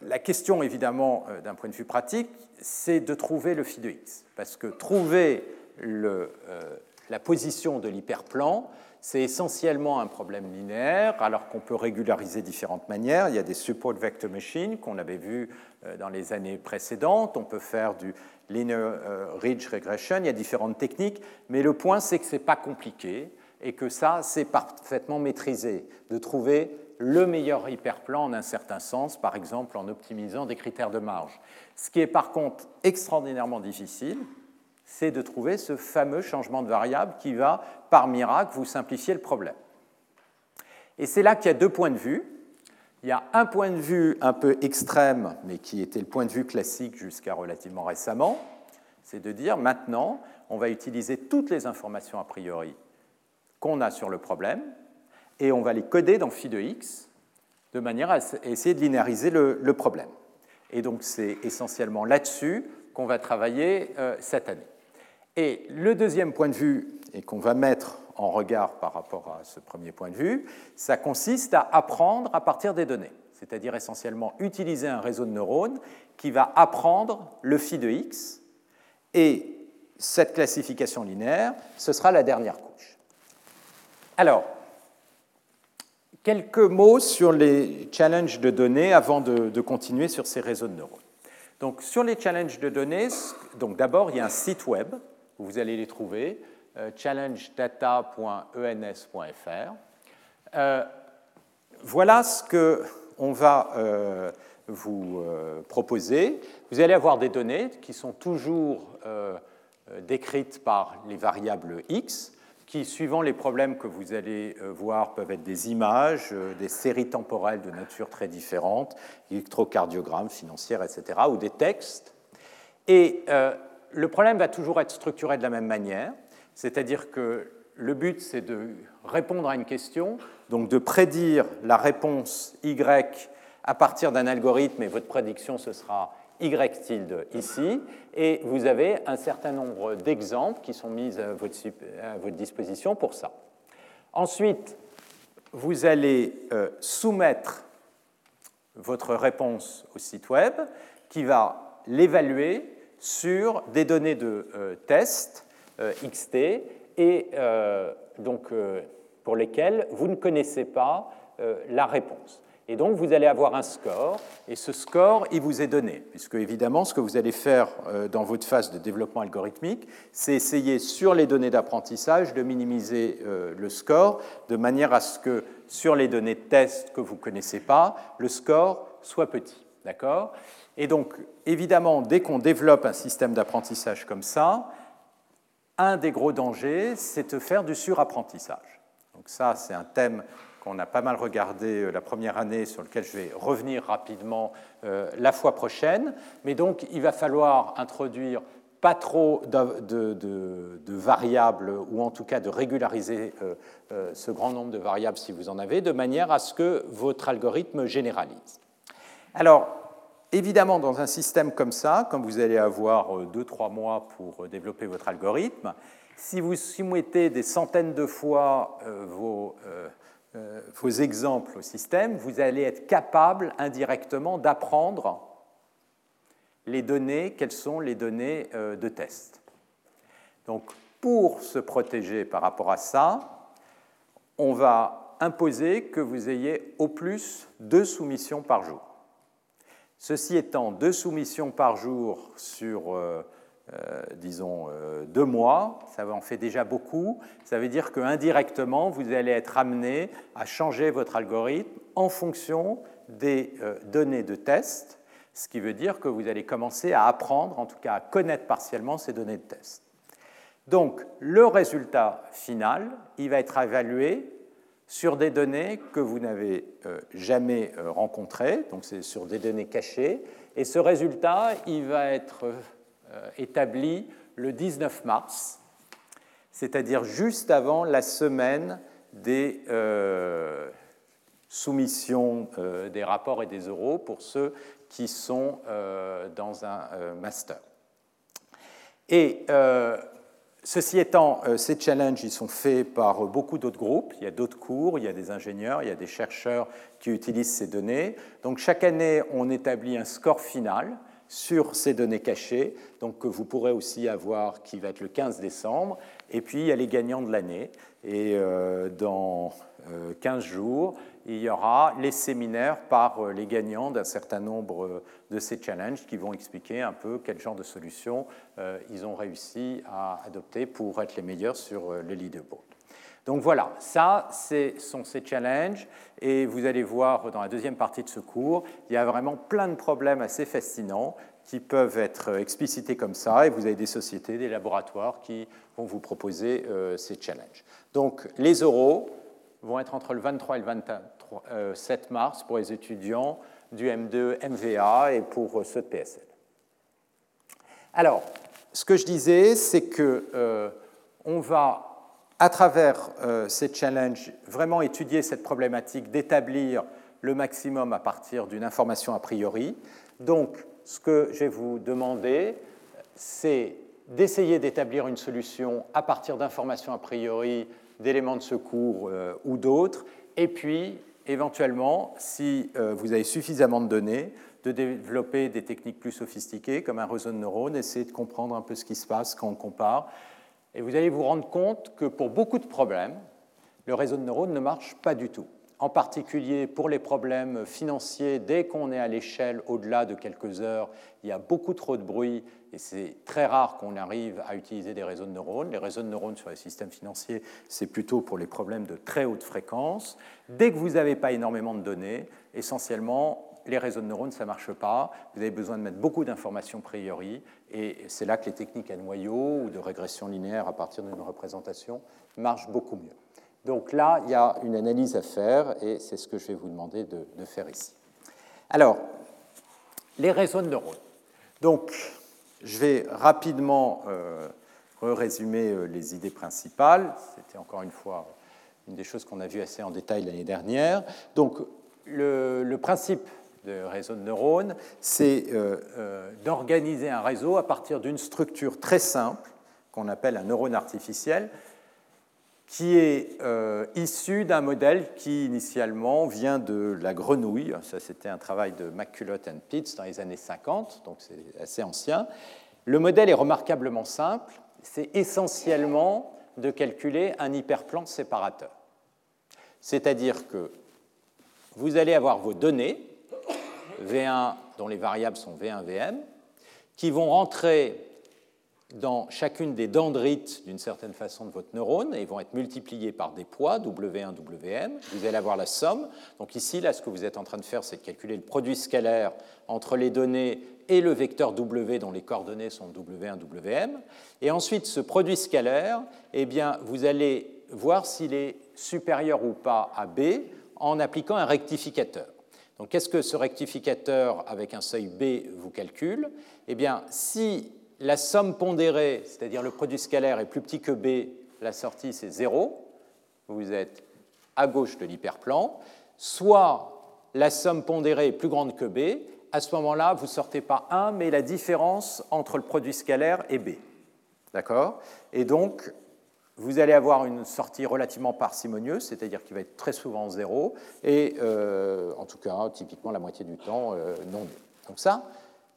la question, évidemment, d'un point de vue pratique, c'est de trouver le phi de x. Parce que trouver la position de l'hyperplan, c'est essentiellement un problème linéaire, alors qu'on peut régulariser différentes manières. Il y a des support vector machines qu'on avait vu euh, dans les années précédentes. On peut faire du linear euh, ridge regression. Il y a différentes techniques, mais le point, c'est que ce n'est pas compliqué et que ça, c'est parfaitement maîtrisé, de trouver le meilleur hyperplan en un certain sens, par exemple en optimisant des critères de marge. Ce qui est par contre extraordinairement difficile, c'est de trouver ce fameux changement de variable qui va, par miracle, vous simplifier le problème. Et c'est là qu'il y a deux points de vue. Il y a un point de vue un peu extrême, mais qui était le point de vue classique jusqu'à relativement récemment, c'est de dire maintenant, on va utiliser toutes les informations a priori qu'on a sur le problème, et on va les coder dans phi de x, de manière à essayer de linéariser le, problème. Et donc c'est essentiellement là-dessus qu'on va travailler euh, cette année. Et le deuxième point de vue, et qu'on va mettre en regard par rapport à ce premier point de vue, ça consiste à apprendre à partir des données, c'est-à-dire essentiellement utiliser un réseau de neurones qui va apprendre le phi de x et cette classification linéaire, ce sera la dernière couche. Alors, quelques mots sur les challenges de données avant de, continuer sur ces réseaux de neurones. Donc, sur les challenges de données, donc d'abord, il y a un site web vous allez les trouver, euh, challengedata.ens.fr. Euh, voilà ce qu'on va euh, vous proposer. Vous allez avoir des données qui sont toujours décrites par les variables x qui, suivant les problèmes que vous allez euh, voir, peuvent être des images, euh, des séries temporelles de nature très différentes, électrocardiogrammes, financières, etc., ou des textes. Et euh, le problème va toujours être structuré de la même manière, c'est-à-dire que le but, c'est de répondre à une question, donc de prédire la réponse Y à partir d'un algorithme, et votre prédiction, ce sera y tilde ici, et vous avez un certain nombre d'exemples qui sont mis à votre, disposition pour ça. Ensuite, vous allez euh, soumettre votre réponse au site web qui va l'évaluer sur des données de euh, test euh, XT et donc pour lesquelles vous ne connaissez pas la réponse. Et donc, vous allez avoir un score, et ce score, il vous est donné, puisque évidemment, ce que vous allez faire euh, dans votre phase de développement algorithmique, c'est essayer sur les données d'apprentissage de minimiser euh, le score, de manière à ce que sur les données de test que vous ne connaissez pas, le score soit petit. D'accord? Et donc, évidemment, dès qu'on développe un système d'apprentissage comme ça, un des gros dangers, c'est de faire du surapprentissage. Donc ça, c'est un thème qu'on a pas mal regardé euh, la première année, sur lequel je vais revenir rapidement euh, la fois prochaine. Mais donc, il va falloir introduire pas trop de, variables, ou en tout cas de régulariser euh, ce grand nombre de variables si vous en avez, de manière à ce que votre algorithme généralise. Alors, évidemment, dans un système comme ça, comme vous allez avoir 2-3 mois pour développer votre algorithme, si vous soumettez des centaines de fois vos euh, vos exemples au système, vous allez être capable indirectement d'apprendre les données, quelles sont les données euh, de test. Donc, pour se protéger par rapport à ça, on va imposer que vous ayez au plus deux soumissions par jour. Ceci étant, deux soumissions par jour sur euh, euh, disons, euh, deux mois, ça en fait déjà beaucoup. Ça veut dire qu'indirectement, vous allez être amené à changer votre algorithme en fonction des données de test, ce qui veut dire que vous allez commencer à apprendre, en tout cas à connaître partiellement ces données de test. Donc, le résultat final, il va être évalué sur des données que vous n'avez jamais rencontrées, donc c'est sur des données cachées, et ce résultat, il va être euh, établi le 19 mars, c'est-à-dire juste avant la semaine des euh, soumissions euh, des rapports et des euros pour ceux qui sont dans un master. Et Ceci étant, ces challenges ils sont faits par beaucoup d'autres groupes. Il y a d'autres cours, il y a des ingénieurs, il y a des chercheurs qui utilisent ces données. Donc chaque année, on établit un score final sur ces données cachées, donc que vous pourrez aussi avoir, qui va être le 15 décembre. Et puis, il y a les gagnants de l'année. Et euh, dans 15 euh, jours, il y aura les séminaires par euh, les gagnants d'un certain nombre de ces challenges qui vont expliquer un peu quel genre de solutions ils ont réussi à adopter pour être les meilleurs sur le leaderboard. Donc voilà, ça, ce sont ces challenges. Et vous allez voir dans la deuxième partie de ce cours, il y a vraiment plein de problèmes assez fascinants qui peuvent être explicités comme ça. Et vous avez des sociétés, des laboratoires qui vont vous proposer euh, ces challenges. Donc les euros vont être entre le 23 et le 27 mars pour les étudiants du M2 MVA et pour euh, ceux de PSL. Alors, ce que je disais, c'est que euh, on va à travers euh, ces challenges, vraiment étudier cette problématique d'établir le maximum à partir d'une information a priori. Donc, ce que je vais vous demander, c'est d'essayer d'établir une solution à partir d'informations a priori, d'éléments de secours euh, ou d'autres, et puis éventuellement, si euh, vous avez suffisamment de données, de développer des techniques plus sophistiquées comme un réseau de neurones, essayer de comprendre un peu ce qui se passe quand on compare. Et vous allez vous rendre compte que pour beaucoup de problèmes, le réseau de neurones ne marche pas du tout. En particulier pour les problèmes financiers, dès qu'on est à l'échelle au-delà de quelques heures, il y a beaucoup trop de bruit et c'est très rare qu'on arrive à utiliser des réseaux de neurones. Les réseaux de neurones sur les systèmes financiers, c'est plutôt pour les problèmes de très haute fréquence. Dès que vous n'avez pas énormément de données, essentiellement, les réseaux de neurones, ça ne marche pas. Vous avez besoin de mettre beaucoup d'informations priori, et c'est là que les techniques à noyau ou de régression linéaire à partir d'une représentation marchent beaucoup mieux. Donc là, il y a une analyse à faire, et c'est ce que je vais vous demander de, faire ici. Alors, les réseaux de neurones. Donc, je vais rapidement euh, résumer euh, les idées principales. C'était encore une fois une des choses qu'on a vues assez en détail l'année dernière. Donc, le, principe de réseau de neurones, c'est euh, euh, d'organiser un réseau à partir d'une structure très simple qu'on appelle un neurone artificiel, qui est euh, issu d'un modèle qui initialement vient de la grenouille. Ça, c'était un travail de McCulloch and Pitts dans les années 50, donc c'est assez ancien. Le modèle est remarquablement simple. C'est essentiellement de calculer un hyperplan séparateur. C'est-à-dire que vous allez avoir vos données, V1 dont les variables sont V1, Vm, qui vont rentrer dans chacune des dendrites d'une certaine façon de votre neurone et vont être multipliées par des poids, W1, Wm. Vous allez avoir la somme. Donc ici, là, ce que vous êtes en train de faire, c'est de calculer le produit scalaire entre les données et le vecteur W dont les coordonnées sont W1, Wm. Et ensuite, ce produit scalaire, eh bien, vous allez voir s'il est supérieur ou pas à B en appliquant un rectificateur. Donc qu'est-ce que ce rectificateur avec un seuil B vous calcule? Eh bien, si la somme pondérée, c'est-à-dire le produit scalaire, est plus petit que B, la sortie c'est 0, vous êtes à gauche de l'hyperplan, soit la somme pondérée est plus grande que B, à ce moment-là, vous ne sortez pas 1, mais la différence entre le produit scalaire et B. D'accord? Et donc, vous allez avoir une sortie relativement parcimonieuse, c'est-à-dire qui va être très souvent zéro, et euh, en tout cas, typiquement la moitié du temps, euh, non. Donc ça,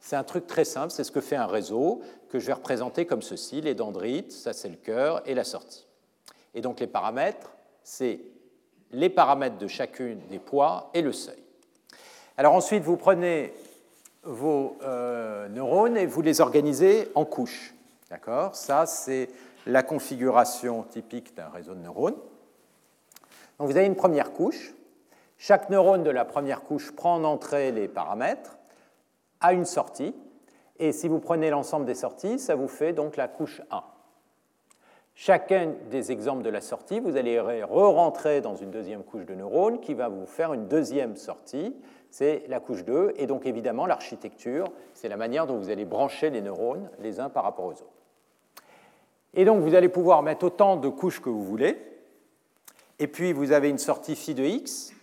c'est un truc très simple, c'est ce que fait un réseau, que je vais représenter comme ceci, les dendrites, ça c'est le cœur, et la sortie. Et donc les paramètres, c'est les paramètres de chacune des poids et le seuil. Alors ensuite, vous prenez vos euh, neurones et vous les organisez en couches. D'accord? Ça, c'est la configuration typique d'un réseau de neurones. Donc vous avez une première couche. Chaque neurone de la première couche prend en entrée les paramètres, a une sortie, et si vous prenez l'ensemble des sorties, ça vous fait donc la couche 1. Chacun des exemples de la sortie, vous allez re-rentrer dans une deuxième couche de neurones qui va vous faire une deuxième sortie, c'est la couche 2, et donc évidemment l'architecture, c'est la manière dont vous allez brancher les neurones les uns par rapport aux autres. Et donc, vous allez pouvoir mettre autant de couches que vous voulez. Et puis, vous avez une sortie phi de x.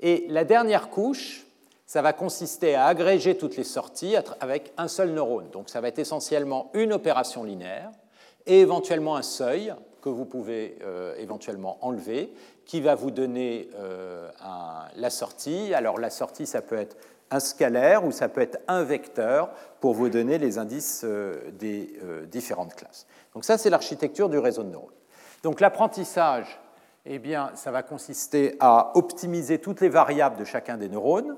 Et la dernière couche, ça va consister à agréger toutes les sorties avec un seul neurone. Donc, ça va être essentiellement une opération linéaire et éventuellement un seuil que vous pouvez euh, éventuellement enlever, qui va vous donner euh, la sortie. Alors, la sortie, ça peut être un scalaire ou ça peut être un vecteur pour vous donner les indices euh, des différentes classes. Donc ça, c'est l'architecture du réseau de neurones. Donc l'apprentissage, eh bien, ça va consister à optimiser toutes les variables de chacun des neurones.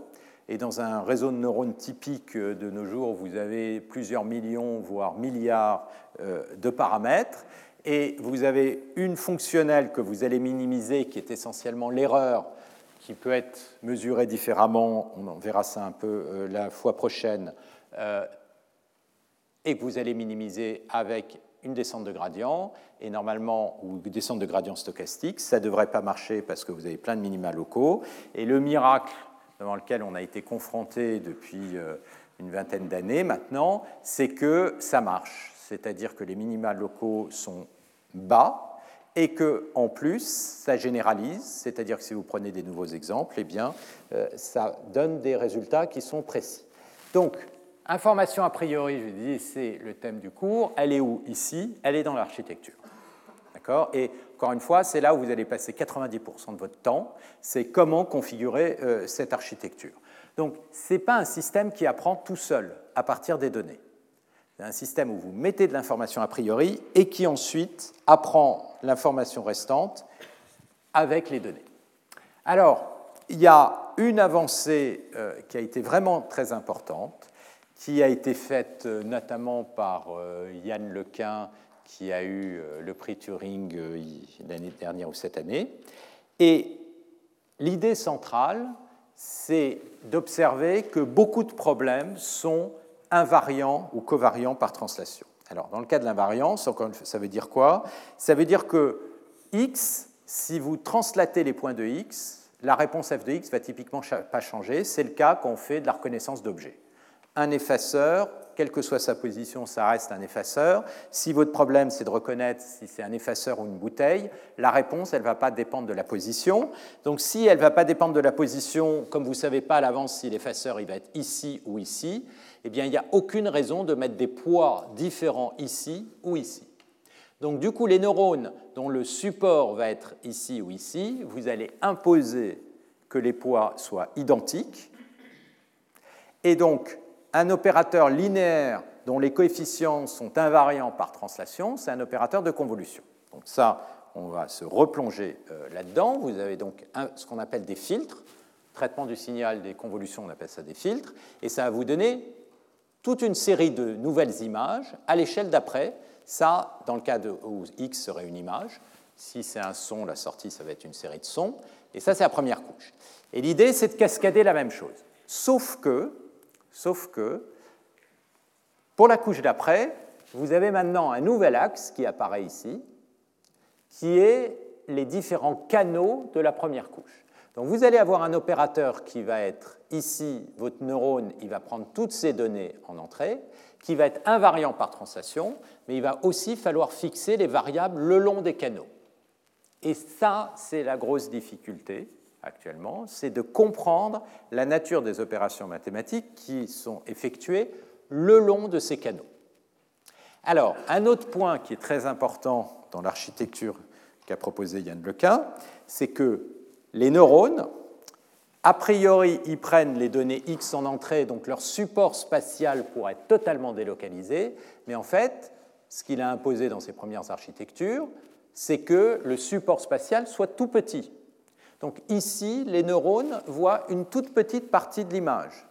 Et dans un réseau de neurones typique de nos jours, vous avez plusieurs millions, voire milliards euh, de paramètres. Et vous avez une fonctionnelle que vous allez minimiser, qui est essentiellement l'erreur, qui peut être mesurée différemment, on verra ça un peu euh, la fois prochaine, euh, et que vous allez minimiser avec une descente de gradient, et normalement, ou une descente de gradient stochastique, ça ne devrait pas marcher parce que vous avez plein de minima locaux. Et le miracle devant lequel on a été confronté depuis euh, une vingtaine d'années maintenant, c'est que ça marche. C'est-à-dire que les minima locaux sont bas et que en plus ça généralise, c'est-à-dire que si vous prenez des nouveaux exemples, eh bien euh, ça donne des résultats qui sont précis. Donc Information a priori, je dis, c'est le thème du cours. Elle est où? Ici. Elle est dans l'architecture. D'accord? Encore une fois, c'est là où vous allez passer 90% de votre temps, c'est comment configurer euh, cette architecture. Donc, ce n'est pas un système qui apprend tout seul à partir des données. C'est un système où vous mettez de l'information a priori et qui ensuite apprend l'information restante avec les données. Alors, il y a une avancée euh, qui a été vraiment très importante, qui a été faite euh, notamment par Yann Lequin, qui a eu le prix Turing l'année dernière ou cette année. Et l'idée centrale, c'est d'observer que beaucoup de problèmes sont invariants ou covariants par translation. Alors, dans le cas de l'invariance, ça veut dire quoi? Ça veut dire que x, si vous translatez les points de x, la réponse f de x va typiquement pas changer. C'est le cas quand on fait de la reconnaissance d'objets. Un effaceur, quelle que soit sa position, ça reste un effaceur. Si votre problème, c'est de reconnaître si c'est un effaceur ou une bouteille, la réponse, elle ne va pas dépendre de la position. Donc si elle ne va pas dépendre de la position, comme vous ne savez pas à l'avance si l'effaceur il va être ici ou ici, eh bien, il n'y a aucune raison de mettre des poids différents ici ou ici. Donc du coup, les neurones dont le support va être ici ou ici, vous allez imposer que les poids soient identiques. Et donc, un opérateur linéaire dont les coefficients sont invariants par translation, c'est un opérateur de convolution. Donc ça, on va se replonger euh, là-dedans. Vous avez donc ce qu'on appelle des filtres. Traitement du signal des convolutions, on appelle ça des filtres. Et ça va vous donner toute une série de nouvelles images à l'échelle d'après ça, dans le cas où X serait une image, si c'est un son, la sortie, ça va être une série de sons. Et ça, c'est la première couche. Et l'idée, c'est de cascader la même chose. Sauf que, sauf que, pour la couche d'après, vous avez maintenant un nouvel axe qui apparaît ici, qui est les différents canaux de la première couche. Donc vous allez avoir un opérateur qui va être ici, votre neurone, il va prendre toutes ces données en entrée, qui va être invariant par translation, mais il va aussi falloir fixer les variables le long des canaux. Et ça, c'est la grosse difficulté actuellement, c'est de comprendre la nature des opérations mathématiques qui sont effectuées le long de ces canaux. Alors, un autre point qui est très important dans l'architecture qu'a proposé Yann Lequin, c'est que les neurones, a priori, ils prennent les données X en entrée, donc leur support spatial pourrait être totalement délocalisé, mais en fait, ce qu'il a imposé dans ses premières architectures, c'est que le support spatial soit tout petit. Donc ici, les neurones voient une toute petite partie de l'image.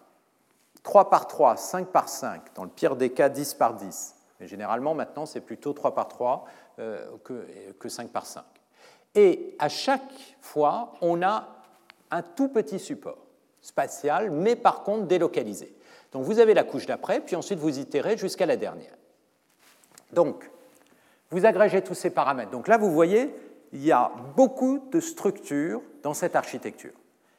3 par 3, 5 par 5, dans le pire des cas 10 par 10. Mais généralement, maintenant, c'est plutôt 3 par 3 euh, que, que 5 par 5. Et à chaque fois, on a un tout petit support spatial, mais par contre délocalisé. Donc vous avez la couche d'après, puis ensuite vous itérez jusqu'à la dernière. Donc, vous agrégez tous ces paramètres. Donc là, vous voyez, il y a beaucoup de structures dans cette architecture.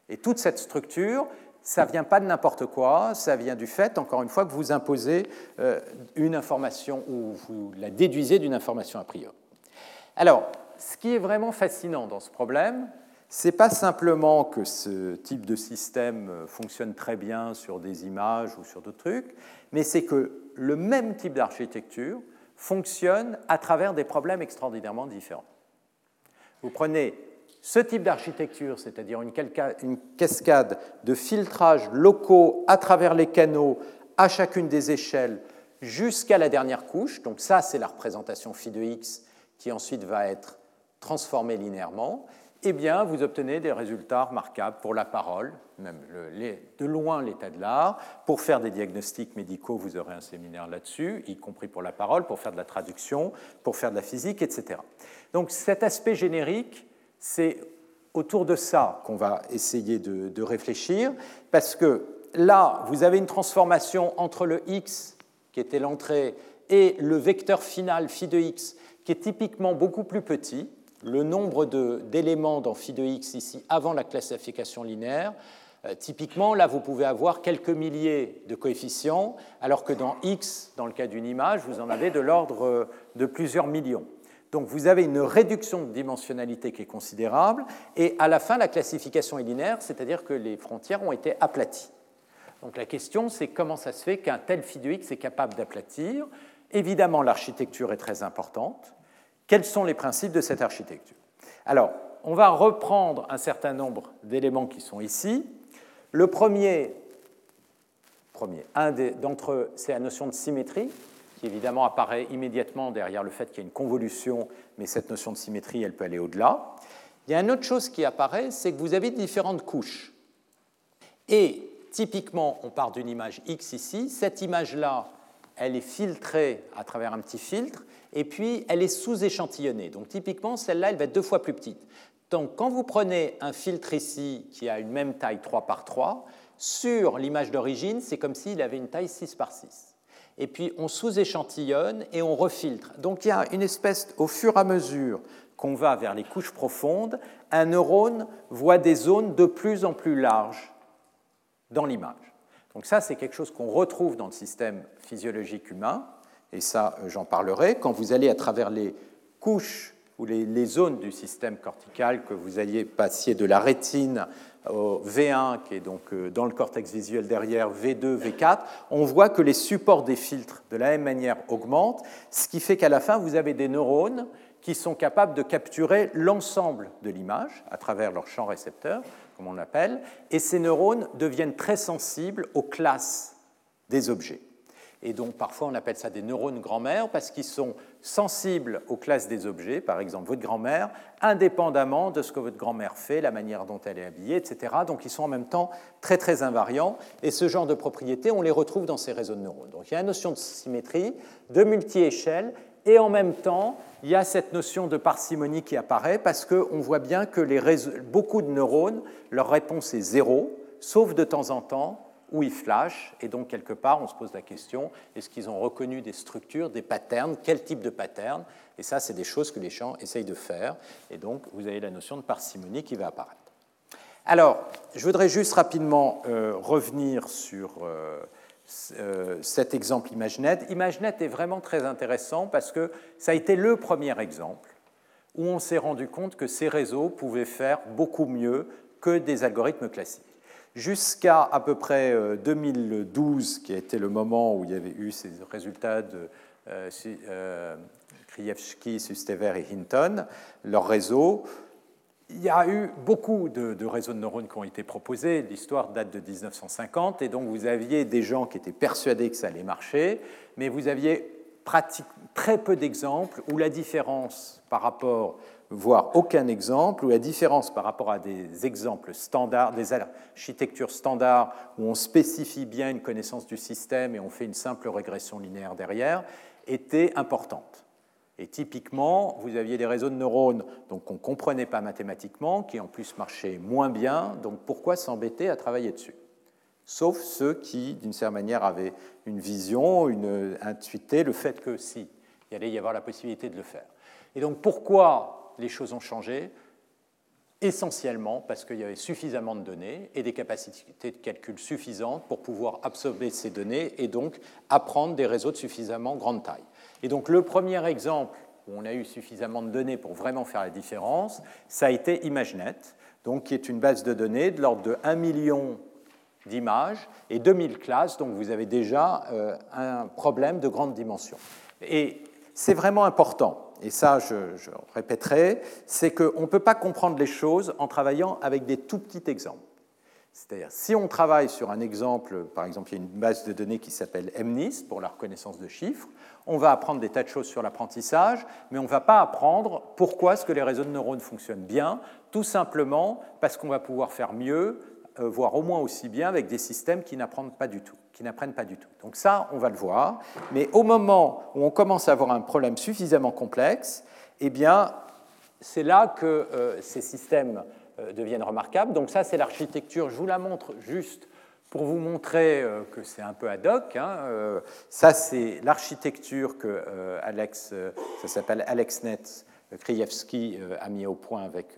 Et toute cette structure, ça ne vient pas de n'importe quoi, ça vient du fait, encore une fois, que vous imposez euh, une information ou vous la déduisez d'une information a priori. Alors, ce qui est vraiment fascinant dans ce problème, n'est pas simplement que ce type de système euh, fonctionne très bien sur des images ou sur d'autres trucs, mais c'est que le même type d'architecture fonctionne à travers des problèmes extraordinairement différents. Vous prenez ce type d'architecture, c'est-à-dire une, cascade de filtrages locaux à travers les canaux à chacune des échelles jusqu'à la dernière couche, donc ça c'est la représentation phi de x qui ensuite va être transformée linéairement, eh bien, vous obtenez des résultats remarquables pour la parole, même de loin l'état de l'art. Pour faire des diagnostics médicaux, vous aurez un séminaire là-dessus, y compris pour la parole, pour faire de la traduction, pour faire de la physique, etc. Donc cet aspect générique, c'est autour de ça qu'on va essayer de, de, réfléchir, parce que là, vous avez une transformation entre le x, qui était l'entrée, et le vecteur final phi de x, qui est typiquement beaucoup plus petit, le nombre d'éléments dans phi de x ici avant la classification linéaire, euh, typiquement, là, vous pouvez avoir quelques milliers de coefficients, alors que dans x, dans le cas d'une image, vous en avez de l'ordre euh, de plusieurs millions. Donc vous avez une réduction de dimensionnalité qui est considérable, et à la fin, la classification est linéaire, c'est-à-dire que les frontières ont été aplaties. Donc la question, c'est comment ça se fait qu'un tel phi de x est capable d'aplatir Évidemment, l'architecture est très importante. Quels sont les principes de cette architecture? Alors, on va reprendre un certain nombre d'éléments qui sont ici. Le premier, premier un d'entre eux, c'est la notion de symétrie, qui évidemment apparaît immédiatement derrière le fait qu'il y a une convolution, mais cette notion de symétrie, elle peut aller au-delà. Il y a une autre chose qui apparaît, c'est que vous avez différentes couches. Et typiquement, on part d'une image X ici. Cette image-là, elle est filtrée à travers un petit filtre, et puis elle est sous-échantillonnée. Donc typiquement, celle-là, elle va être deux fois plus petite. Donc quand vous prenez un filtre ici qui a une même taille 3 par 3, sur l'image d'origine, c'est comme s'il avait une taille 6 par 6. Et puis on sous-échantillonne et on refiltre. Donc il y a une espèce, au fur et à mesure qu'on va vers les couches profondes, un neurone voit des zones de plus en plus larges dans l'image. Donc ça, c'est quelque chose qu'on retrouve dans le système physiologique humain, et ça, euh, j'en parlerai. Quand vous allez à travers les couches ou les, zones du système cortical, que vous alliez passer de la rétine au V1, qui est donc euh, dans le cortex visuel derrière, V2, V4, on voit que les supports des filtres de la même manière augmentent, ce qui fait qu'à la fin, vous avez des neurones qui sont capables de capturer l'ensemble de l'image à travers leur champ récepteur, comme on l'appelle, et ces neurones deviennent très sensibles aux classes des objets. Et donc parfois on appelle ça des neurones grand-mère parce qu'ils sont sensibles aux classes des objets, par exemple votre grand-mère, indépendamment de ce que votre grand-mère fait, la manière dont elle est habillée, etc. Donc ils sont en même temps très très invariants. Et ce genre de propriétés, on les retrouve dans ces réseaux de neurones. Donc il y a la notion de symétrie, de multi-échelle, et en même temps, il y a cette notion de parcimonie qui apparaît parce qu'on voit bien que beaucoup de neurones, leur réponse est zéro, sauf de temps en temps où ils flashent. Et donc, quelque part, on se pose la question est-ce qu'ils ont reconnu des structures, des patterns Quel type de pattern Et ça, c'est des choses que les champs essayent de faire. Et donc, vous avez la notion de parcimonie qui va apparaître. Alors, je voudrais juste rapidement euh, revenir sur. Euh, euh, cet exemple ImageNet. ImageNet est vraiment très intéressant parce que ça a été le premier exemple où on s'est rendu compte que ces réseaux pouvaient faire beaucoup mieux que des algorithmes classiques. Jusqu'à à peu près 2012, euh, qui été le moment où il y avait eu ces résultats de euh, euh Krzyzewski, Sustever et Hinton, leur réseau, il y a eu beaucoup de, réseaux de neurones qui ont été proposés. L'histoire date de 1950, et donc vous aviez des gens qui étaient persuadés que ça allait marcher, mais vous aviez très peu d'exemples où la différence par rapport, voire aucun exemple, où la différence par rapport à des exemples standards, des architectures standards où on spécifie bien une connaissance du système et on fait une simple régression linéaire derrière, était importante. Et typiquement, vous aviez des réseaux de neurones qu'on ne comprenait pas mathématiquement, qui en plus marchaient moins bien, donc pourquoi s'embêter à travailler dessus? Sauf ceux qui, d'une certaine manière, avaient une vision, une intuité, le fait que si, il allait y avoir la possibilité de le faire. Et donc pourquoi les choses ont changé? Essentiellement parce qu'il y avait suffisamment de données et des capacités de calcul suffisantes pour pouvoir absorber ces données et donc apprendre des réseaux de suffisamment grande taille. Et donc le premier exemple où on a eu suffisamment de données pour vraiment faire la différence, ça a été ImageNet, donc, qui est une base de données de l'ordre de 1 million d'images et 2000 classes, donc vous avez déjà euh, un problème de grande dimension. Et c'est vraiment important, et ça je, je répéterai, c'est qu'on ne peut pas comprendre les choses en travaillant avec des tout petits exemples. C'est-à-dire, si on travaille sur un exemple, par exemple, il y a une base de données qui s'appelle MNIST pour la reconnaissance de chiffres, on va apprendre des tas de choses sur l'apprentissage, mais on ne va pas apprendre pourquoi est-ce que les réseaux de neurones fonctionnent bien, tout simplement parce qu'on va pouvoir faire mieux, euh, voire au moins aussi bien avec des systèmes qui n'apprennent pas du tout. Qui n'apprennent pas du tout. Donc ça, on va le voir. Mais au moment où on commence à avoir un problème suffisamment complexe, eh bien, c'est là que euh, ces systèmes euh, deviennent remarquables. Donc ça, c'est l'architecture. Je vous la montre juste pour vous montrer euh, que c'est un peu ad hoc, hein, euh, ça c'est l'architecture que euh, Alex, ça s'appelle AlexNet, Krzyzewski a mis au point avec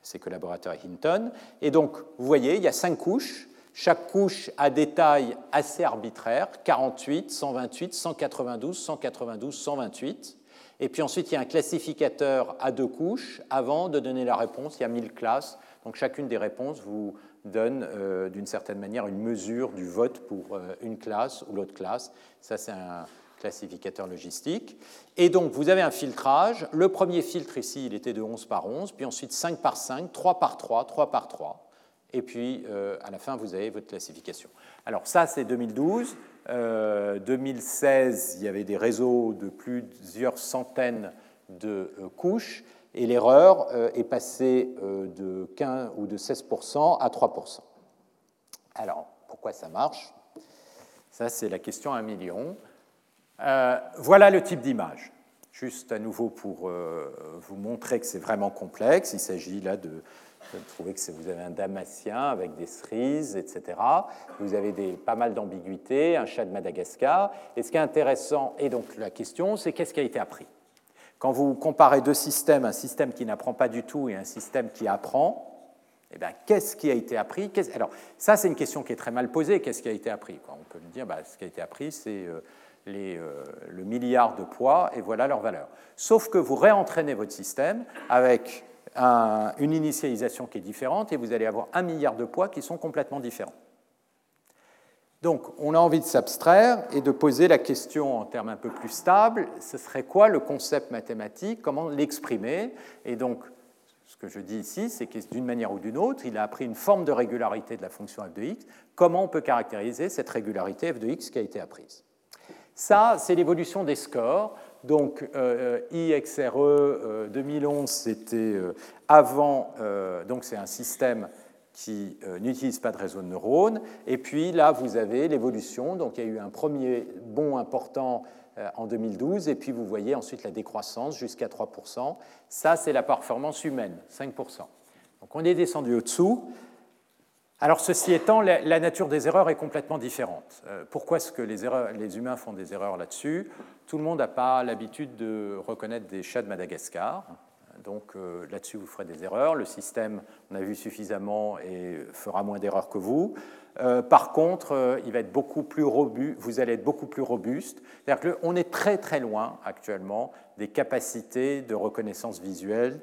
ses collaborateurs à Hinton. Et donc, vous voyez, il y a cinq couches. Chaque couche a des tailles assez arbitraires, 48, 128, 192, 192, 128. Et puis ensuite, il y a un classificateur à deux couches. Avant de donner la réponse, il y a 1000 classes. Donc chacune des réponses vous donne euh, d'une certaine manière une mesure du vote pour euh, une classe ou l'autre classe. Ça, c'est un, classificateur logistique. Et donc, vous avez un filtrage. Le premier filtre ici, il était de 11 par 11, puis ensuite 5 par 5, 3 par 3, 3 par 3. Et puis, euh, à la fin, vous avez votre classification. Alors, ça, c'est 2012. 2016, il y avait des réseaux de plusieurs centaines de euh, couches, et l'erreur euh, est passée de 15 ou de 16% à 3%. Alors, pourquoi ça marche? Ça, c'est la question à un million. Euh, voilà le type d'image. Juste à nouveau pour euh, vous montrer que c'est vraiment complexe. Il s'agit là de, trouver que vous avez un damasien avec des cerises, etc. Vous avez pas mal d'ambiguïtés, un chat de Madagascar. Et ce qui est intéressant, et donc la question, c'est qu'est-ce qui a été appris? Quand vous comparez deux systèmes, un système qui n'apprend pas du tout et un système qui apprend, eh bien, qu'est-ce qui a été appris? Alors, ça, c'est une question qui est très mal posée. Qu'est-ce qui a été appris? On peut dire, bah, ce qui a été appris, c'est euh, euh, le milliard de poids, et voilà leur valeur. Sauf que vous réentraînez votre système avec une initialisation qui est différente, et vous allez avoir un milliard de poids qui sont complètement différents. Donc, on a envie de s'abstraire et de poser la question en termes un peu plus stables, ce serait quoi le concept mathématique, comment l'exprimer? Et donc, ce que je dis ici, c'est que d'une manière ou d'une autre, il a appris une forme de régularité de la fonction f de x. Comment on peut caractériser cette régularité f de x qui a été apprise? Ça, c'est l'évolution des scores. Donc, euh, IXRE 2011, euh, c'était euh, avant, donc c'est un système qui n'utilise pas de réseau de neurones. Et puis là, vous avez l'évolution. Donc, il y a eu un premier bond important en 2012, et puis vous voyez ensuite la décroissance jusqu'à 3%. Ça, c'est la performance humaine, 5%. Donc, on est descendu au-dessous. Alors, ceci étant, la, nature des erreurs est complètement différente. Euh, pourquoi est-ce que les, humains font des erreurs là-dessus? Tout le monde n'a pas l'habitude de reconnaître des chats de Madagascar. Donc euh, là-dessus, vous ferez des erreurs. Le système, on a vu suffisamment et fera moins d'erreurs que vous. Euh, par contre, il va être beaucoup plus robuste, vous allez être beaucoup plus robuste. C'est-à-dire qu'on est très très loin actuellement des capacités de reconnaissance visuelle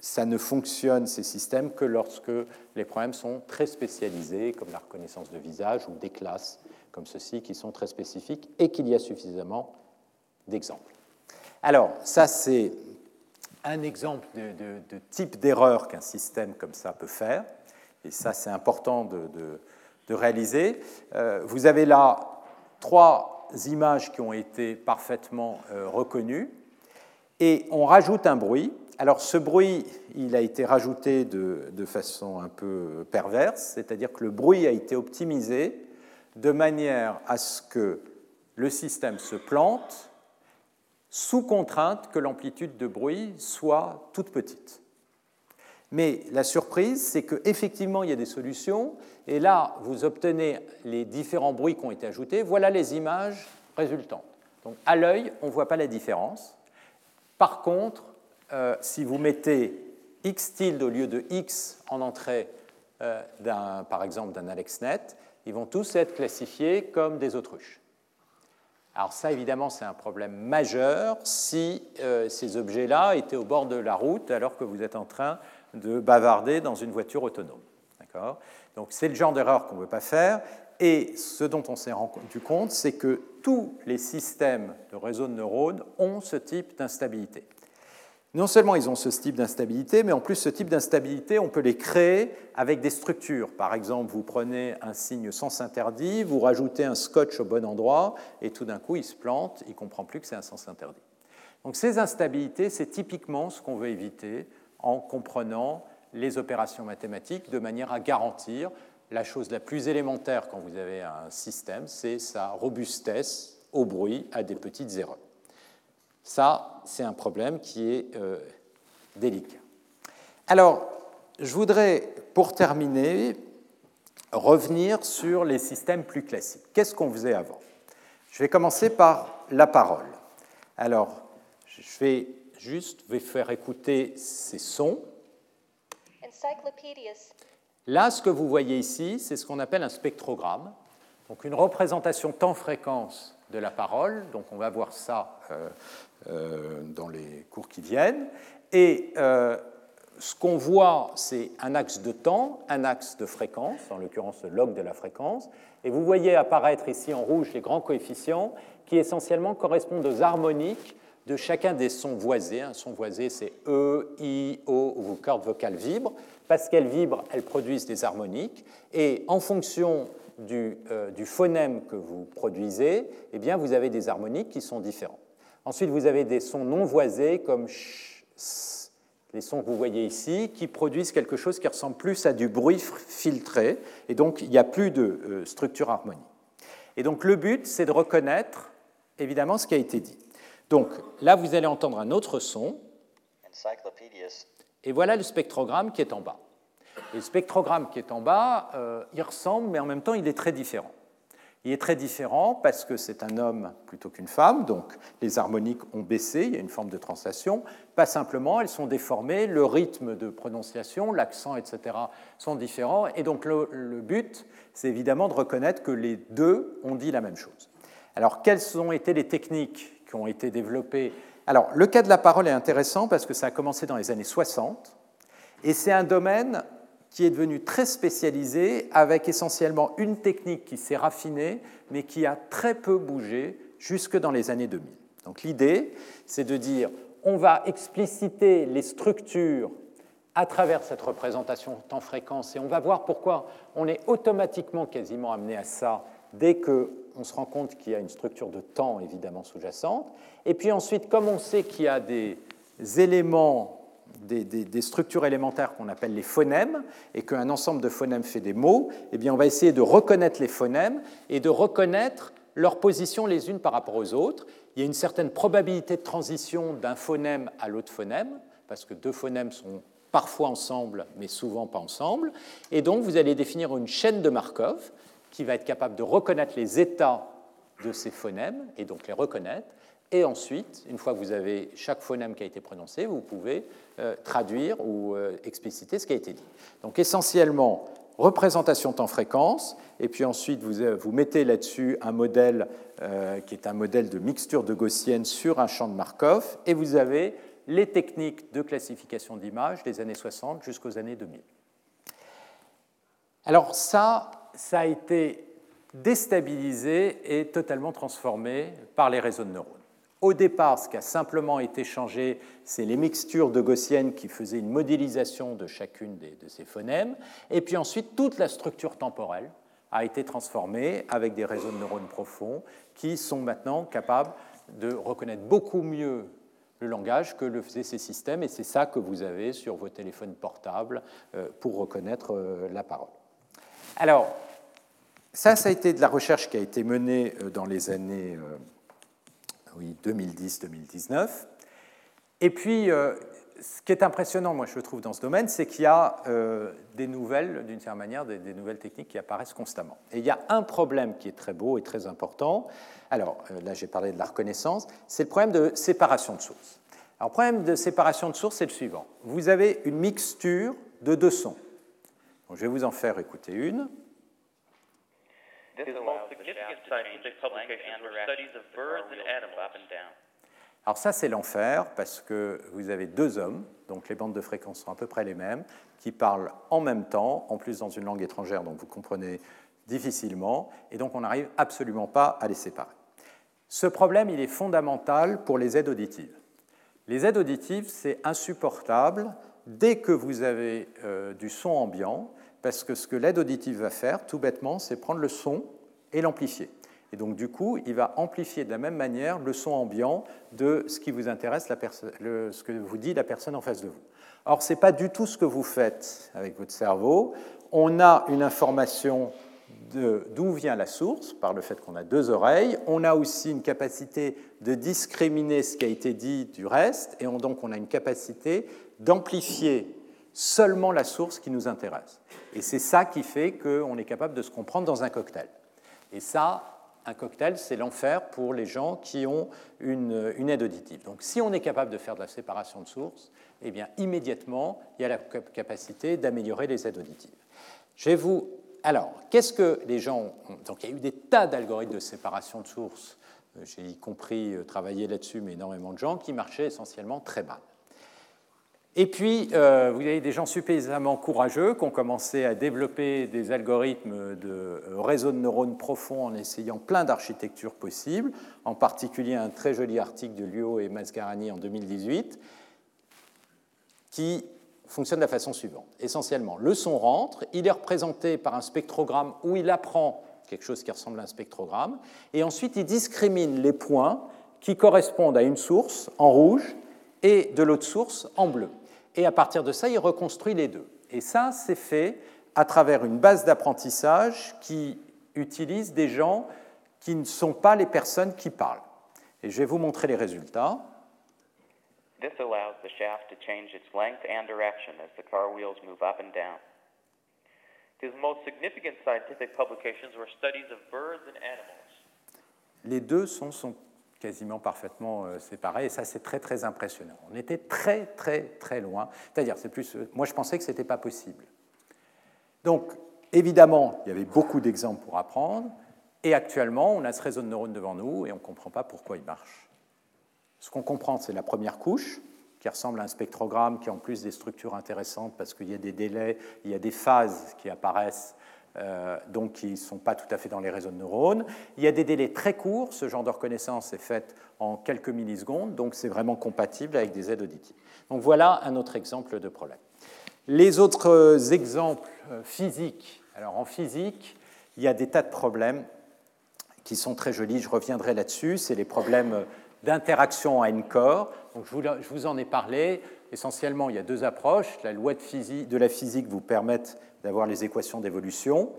ça ne fonctionne, ces systèmes, que lorsque les problèmes sont très spécialisés, comme la reconnaissance de visage ou des classes comme ceci, qui sont très spécifiques, et qu'il y a suffisamment d'exemples. Alors, ça, c'est un exemple de, type d'erreur qu'un système comme ça peut faire, et ça, c'est important de, réaliser. Euh, vous avez là trois images qui ont été parfaitement euh, reconnues, et on rajoute un bruit. Alors ce bruit, il a été rajouté de, façon un peu perverse, c'est-à-dire que le bruit a été optimisé de manière à ce que le système se plante sous contrainte que l'amplitude de bruit soit toute petite. Mais la surprise, c'est qu'effectivement, il y a des solutions, et là, vous obtenez les différents bruits qui ont été ajoutés. Voilà les images résultantes. Donc, à l'œil, on ne voit pas la différence. Par contre, euh, si vous mettez x tilde au lieu de x en entrée, euh, par exemple, d'un AlexNet, ils vont tous être classifiés comme des autruches. Alors ça, évidemment, c'est un problème majeur si euh, ces objets-là étaient au bord de la route alors que vous êtes en train de bavarder dans une voiture autonome. Donc c'est le genre d'erreur qu'on ne veut pas faire. Et ce dont on s'est rendu compte, c'est que tous les systèmes de réseaux de neurones ont ce type d'instabilité. Non seulement ils ont ce type d'instabilité, mais en plus ce type d'instabilité, on peut les créer avec des structures. Par exemple, vous prenez un signe sens interdit, vous rajoutez un scotch au bon endroit, et tout d'un coup, il se plante, il ne comprend plus que c'est un sens interdit. Donc ces instabilités, c'est typiquement ce qu'on veut éviter en comprenant les opérations mathématiques de manière à garantir la chose la plus élémentaire quand vous avez un système, c'est sa robustesse au bruit à des petites erreurs. Ça, c'est un problème qui est euh, délicat. Alors, je voudrais, pour terminer, revenir sur les systèmes plus classiques. Qu'est-ce qu'on faisait avant? Je vais commencer par la parole. Alors, je vais juste vais faire écouter ces sons. Là, ce que vous voyez ici, c'est ce qu'on appelle un spectrogramme, donc une représentation temps-fréquence de la parole. Donc, on va voir ça euh, euh, dans les cours qui viennent. Et euh, ce qu'on voit, c'est un axe de temps, un axe de fréquence, en l'occurrence le log de la fréquence, et vous voyez apparaître ici en rouge les grands coefficients qui essentiellement correspondent aux harmoniques de chacun des sons voisés. Un son voisé, c'est E, I, O, où vos cordes vocales vibrent. Parce qu'elles vibrent, elles produisent des harmoniques. Et en fonction du, euh, du phonème que vous produisez, eh bien, vous avez des harmoniques qui sont différents. Ensuite, vous avez des sons non voisés comme ch, s, les sons que vous voyez ici, qui produisent quelque chose qui ressemble plus à du bruit filtré. Et donc, il n'y a plus de euh, structure harmonique. Et donc, le but, c'est de reconnaître, évidemment, ce qui a été dit. Donc là, vous allez entendre un autre son. Et voilà le spectrogramme qui est en bas. Et le spectrogramme qui est en bas, euh, il ressemble, mais en même temps, il est très différent. Il est très différent parce que c'est un homme plutôt qu'une femme, donc les harmoniques ont baissé, il y a une forme de translation. Pas simplement, elles sont déformées, le rythme de prononciation, l'accent, etc. sont différents. Et donc le, le but, c'est évidemment de reconnaître que les deux ont dit la même chose. Alors, quelles ont été les techniques qui ont été développées? Alors, le cas de la parole est intéressant parce que ça a commencé dans les années 60 et c'est un domaine qui est devenu très spécialisé avec essentiellement une technique qui s'est raffinée mais qui a très peu bougé jusque dans les années 2000. Donc l'idée, c'est de dire on va expliciter les structures à travers cette représentation temps-fréquence et on va voir pourquoi on est automatiquement quasiment amené à ça dès que on se rend compte qu'il y a une structure de temps évidemment sous-jacente. Et puis ensuite, comme on sait qu'il y a des éléments, des, structures élémentaires qu'on appelle les phonèmes, et qu'un ensemble de phonèmes fait des mots, eh bien on va essayer de reconnaître les phonèmes et de reconnaître leur position les unes par rapport aux autres. Il y a une certaine probabilité de transition d'un phonème à l'autre phonème, parce que deux phonèmes sont parfois ensemble, mais souvent pas ensemble. Et donc, vous allez définir une chaîne de Markov qui va être capable de reconnaître les états de ces phonèmes et donc les reconnaître. Et ensuite, une fois que vous avez chaque phonème qui a été prononcé, vous pouvez euh, traduire ou euh, expliciter ce qui a été dit. Donc essentiellement, représentation temps-fréquence, et puis ensuite vous, euh, vous mettez là-dessus un modèle qui est un modèle de mixture de gaussienne sur un champ de Markov, et vous avez les techniques de classification d'images des années 60 jusqu'aux années 2000. Alors ça, ça a été déstabilisé et totalement transformé par les réseaux de neurones. Au départ, ce qui a simplement été changé, c'est les mixtures de gaussienne qui faisaient une modélisation de chacune de ces phonèmes. Et puis ensuite, toute la structure temporelle a été transformée avec des réseaux de neurones profonds qui sont maintenant capables de reconnaître beaucoup mieux le langage que le faisaient ces systèmes. Et c'est ça que vous avez sur vos téléphones portables euh, pour reconnaître euh, la parole. Alors, ça, ça a été de la recherche qui a été menée euh, dans les années oui, 2010-2019. Et puis, euh, ce qui est impressionnant, moi, je trouve, dans ce domaine, c'est qu'il y a euh, des nouvelles, d'une certaine manière, des, nouvelles techniques qui apparaissent constamment. Et il y a un problème qui est très beau et très important. Alors, euh, là, j'ai parlé de la reconnaissance. C'est le problème de séparation de sources. Alors, le problème de séparation de sources, c'est le suivant. Vous avez une mixture de deux sons. Je vais vous en faire écouter une. Alors ça, c'est l'enfer parce que vous avez deux hommes, donc les bandes de fréquences sont à peu près les mêmes, qui parlent en même temps, en plus dans une langue étrangère, donc vous comprenez difficilement, et donc on n'arrive absolument pas à les séparer. Ce problème, il est fondamental pour les aides auditives. Les aides auditives, c'est insupportable dès que vous avez euh, du son ambiant, parce que ce que l'aide auditive va faire, tout bêtement, c'est prendre le son et l'amplifier. Et donc, du coup, il va amplifier de la même manière le son ambiant de ce qui vous intéresse, ce que vous dit la personne en face de vous. Or, ce n'est pas du tout ce que vous faites avec votre cerveau. On a une information d'où vient la source, par le fait qu'on a deux oreilles. On a aussi une capacité de discriminer ce qui a été dit du reste, et on, donc on a une capacité d'amplifier seulement la source qui nous intéresse. Et c'est ça qui fait qu'on est capable de se comprendre dans un cocktail. Et ça, un cocktail, c'est l'enfer pour les gens qui ont une, aide auditive. Donc si on est capable de faire de la séparation de sources, eh bien immédiatement, il y a la capacité d'améliorer les aides auditives. Je vous... Alors, qu'est-ce que les gens ont? Donc il y a eu des tas d'algorithmes de séparation de sources, j'ai y compris travaillé là-dessus, mais énormément de gens, qui marchaient essentiellement très mal. Et puis, euh, vous avez des gens suffisamment courageux qui ont commencé à développer des algorithmes de euh, réseaux de neurones profonds en essayant plein d'architectures possibles, en particulier un très joli article de Luo et Mascarani en 2018, qui fonctionne de la façon suivante. Essentiellement, le son rentre, il est représenté par un spectrogramme où il apprend quelque chose qui ressemble à un spectrogramme, et ensuite il discrimine les points qui correspondent à une source en rouge et de l'autre source en bleu et à partir de ça, il reconstruit les deux. Et ça, c'est fait à travers une base d'apprentissage qui utilise des gens qui ne sont pas les personnes qui parlent. Et je vais vous montrer les résultats. This allows the shaft to change its length and direction as the car wheels move up and down. His most significant scientific publications were studies of birds and animals. Les deux sont, sont quasiment parfaitement euh, séparés. Et ça, c'est très, très impressionnant. On était très, très, très loin. C'est-à-dire, c'est plus. Euh, moi, je pensais que ce n'était pas possible. Donc, évidemment, il y avait beaucoup d'exemples pour apprendre. Et actuellement, on a ce réseau de neurones devant nous et on ne comprend pas pourquoi il marche. Ce qu'on comprend, c'est la première couche, qui ressemble à un spectrogramme, qui a en plus des structures intéressantes parce qu'il y a des délais, il y a des phases qui apparaissent donc qui ne sont pas tout à fait dans les réseaux de neurones. Il y a des délais très courts, ce genre de reconnaissance est fait en quelques millisecondes, donc c'est vraiment compatible avec des aides auditives. Donc voilà un autre exemple de problème. Les autres exemples euh, physiques, alors en physique, il y a des tas de problèmes qui sont très jolis, je reviendrai là-dessus, c'est les problèmes d'interaction à corps. Donc je vous, en ai parlé, essentiellement il y a deux approches, la loi de, de la physique vous permettent d'avoir les équations d'évolution,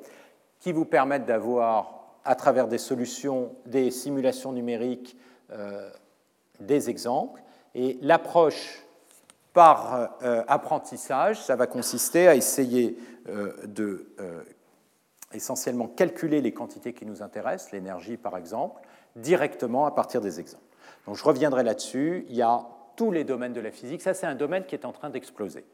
qui vous permettent d'avoir, à travers des solutions, des simulations numériques, euh, des exemples. Et l'approche par euh, apprentissage, ça va consister à essayer euh, de essentiellement calculer les quantités qui nous intéressent, l'énergie par exemple, directement à partir des exemples. Donc je reviendrai là-dessus. Il y a tous les domaines de la physique. Ça, c'est un domaine qui est en train d'exploser.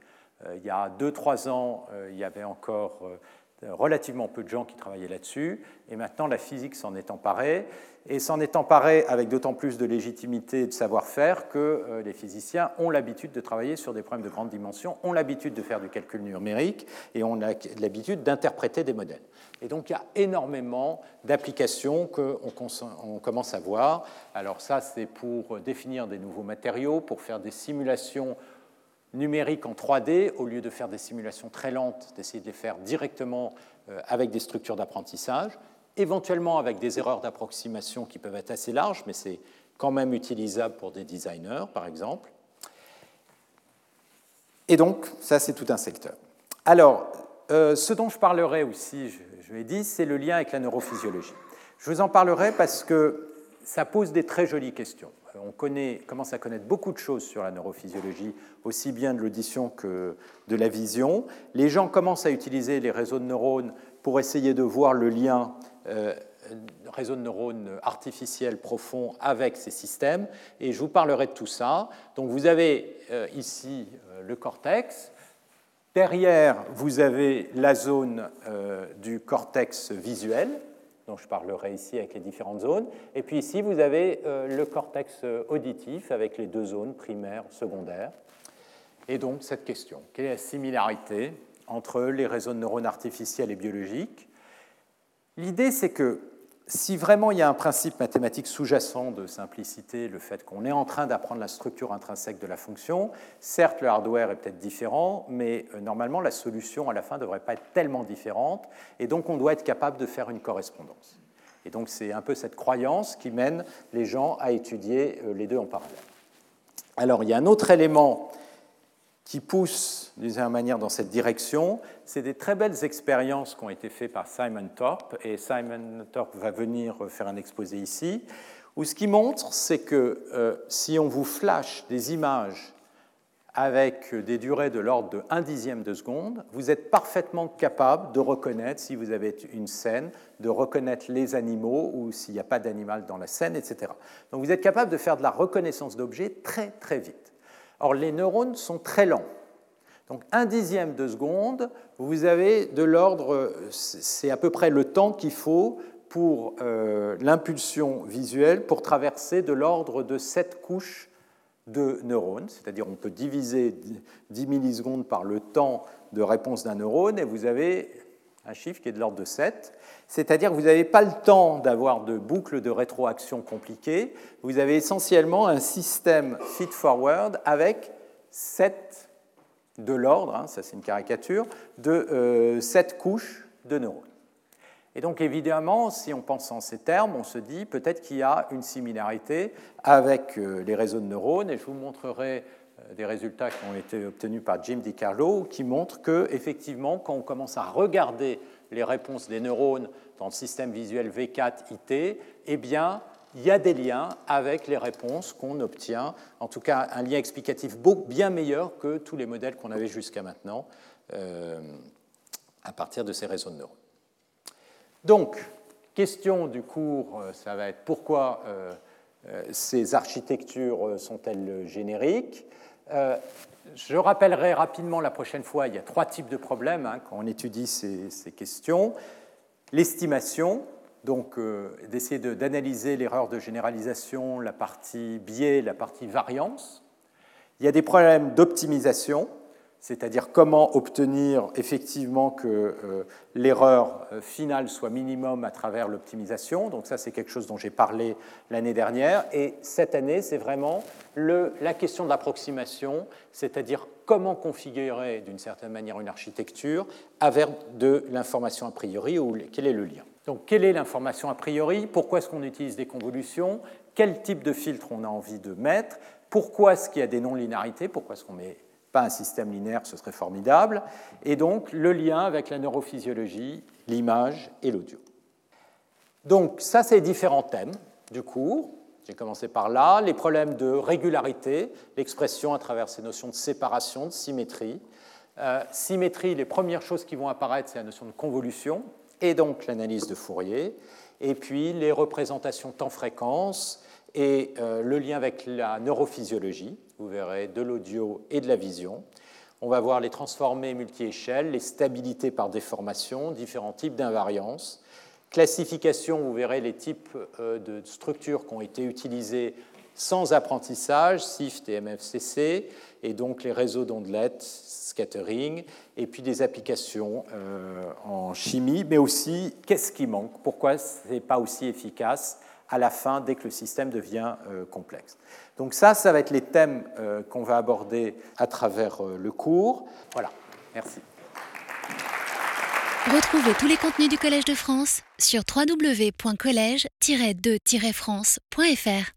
Euh, il y a 2-3 ans, euh, il y avait encore euh, relativement peu de gens qui travaillaient là-dessus, et maintenant la physique s'en est emparée, et s'en est emparée avec d'autant plus de légitimité et de savoir-faire que les physiciens ont l'habitude de travailler sur des problèmes de grande dimension, ont l'habitude de faire du calcul numérique, et ont l'habitude d'interpréter des modèles. Et donc il y a énormément d'applications qu'on commence à voir. Alors ça, c'est pour définir des nouveaux matériaux, pour faire des simulations numérique en 3D, au lieu de faire des simulations très lentes, d'essayer de les faire directement euh, avec des structures d'apprentissage, éventuellement avec des erreurs d'approximation qui peuvent être assez larges, mais c'est quand même utilisable pour des designers, par exemple. Et donc, ça, c'est tout un secteur. Alors, euh, ce dont je parlerai aussi, je, je l'ai dit, c'est le lien avec la neurophysiologie. Je vous en parlerai parce que ça pose des très jolies questions on commence à connaître beaucoup de choses sur la neurophysiologie, aussi bien de l'audition que de la vision. Les gens commencent à utiliser les réseaux de neurones pour essayer de voir le lien euh, réseau de neurones artificiels profonds avec ces systèmes, et je vous parlerai de tout ça. Donc vous avez euh, ici euh, le cortex. Derrière, vous avez la zone du cortex visuel, dont je parlerai ici avec les différentes zones. Et puis ici, vous avez euh, le cortex euh, auditif avec les deux zones primaires, secondaires. Et donc cette question, quelle est la similarité entre les réseaux de neurones artificiels et biologiques? L'idée, c'est que si vraiment il y a un principe mathématique sous-jacent de simplicité, le fait qu'on est en train d'apprendre la structure intrinsèque de la fonction, certes le hardware est peut-être différent, mais euh, normalement la solution à la fin ne devrait pas être tellement différente, et donc on doit être capable de faire une correspondance. Et donc c'est un peu cette croyance qui mène les gens à étudier euh, les deux en parallèle. Alors il y a un autre élément qui pousse d'une certaine manière dans cette direction. C'est des très belles expériences qui ont été faites par Simon Thorpe, et Simon Thorpe va venir faire un exposé ici, où ce qui montre, c'est que euh, si on vous flash des images avec des durées de l'ordre de 1 dixième de seconde, vous êtes parfaitement capable de reconnaître, si vous avez une scène, de reconnaître les animaux ou s'il n'y a pas d'animal dans la scène, etc. Donc vous êtes capable de faire de la reconnaissance d'objets très très vite. Or, les neurones sont très lents. Donc, un dixième de seconde, vous avez de l'ordre, c'est à peu près le temps qu'il faut pour euh, l'impulsion visuelle pour traverser de l'ordre de sept couches de neurones, c'est-à-dire on peut diviser 10 millisecondes par le temps de réponse d'un neurone et vous avez un chiffre qui est de l'ordre de 7. C'est-à-dire que vous n'avez pas le temps d'avoir de boucles de rétroaction compliquées, vous avez essentiellement un système feed-forward avec 7 de l'ordre, hein, ça c'est une caricature, de 7 euh, couches de neurones. Et donc évidemment, si on pense en ces termes, on se dit peut-être qu'il y a une similarité avec euh, les réseaux de neurones, et je vous montrerai des résultats qui ont été obtenus par Jim DiCarlo, qui montrent que effectivement, quand on commence à regarder les réponses des neurones dans le système visuel V4-IT, eh bien, il y a des liens avec les réponses qu'on obtient, en tout cas un lien explicatif bien meilleur que tous les modèles qu'on avait jusqu'à maintenant euh, à partir de ces réseaux de neurones. Donc, question du cours, euh, ça va être pourquoi euh, euh, ces architectures sont-elles génériques? Je rappellerai rapidement la prochaine fois, il y a trois types de problèmes hein, quand on étudie ces, ces questions. L'estimation, donc d'essayer d'analyser l'erreur de généralisation, la partie biais, la partie variance. Il y a des problèmes d'optimisation, c'est-à-dire comment obtenir effectivement que euh, l'erreur euh, finale soit minimum à travers l'optimisation. Donc ça, c'est quelque chose dont j'ai parlé l'année dernière. Et cette année, c'est vraiment la question de l'approximation, c'est-à-dire comment configurer d'une certaine manière une architecture avec de l'information a priori ou quel est le lien. Donc quelle est l'information a priori? Pourquoi est-ce qu'on utilise des convolutions? Quel type de filtre on a envie de mettre? Pourquoi est-ce qu'il y a des non-linéarités Pourquoi est-ce qu'on met pas un système linéaire, ce serait formidable. Et donc le lien avec la neurophysiologie, l'image et l'audio. Donc ça, c'est différents thèmes du cours. J'ai commencé par là, les problèmes de régularité, l'expression à travers ces notions de séparation, de symétrie. Euh, symétrie, les premières choses qui vont apparaître, c'est la notion de convolution et donc l'analyse de Fourier. Et puis les représentations temps-fréquence et euh, le lien avec la neurophysiologie vous verrez, de l'audio et de la vision. On va voir les transformés multi-échelles, les stabilités par déformation, différents types d'invariance. Classification, vous verrez les types euh, de structures qui ont été utilisées sans apprentissage, SIFT et MFCC, et donc les réseaux d'ondelettes, scattering, et puis des applications euh, en chimie, mais aussi qu'est-ce qui manque, pourquoi ce n'est pas aussi efficace? À la fin dès que le système devient euh, complexe. Donc ça, ça va être les thèmes euh, qu'on va aborder à travers euh, le cours. Voilà, merci. Retrouvez tous les contenus du Collège de France sur www.colège-2-france.fr.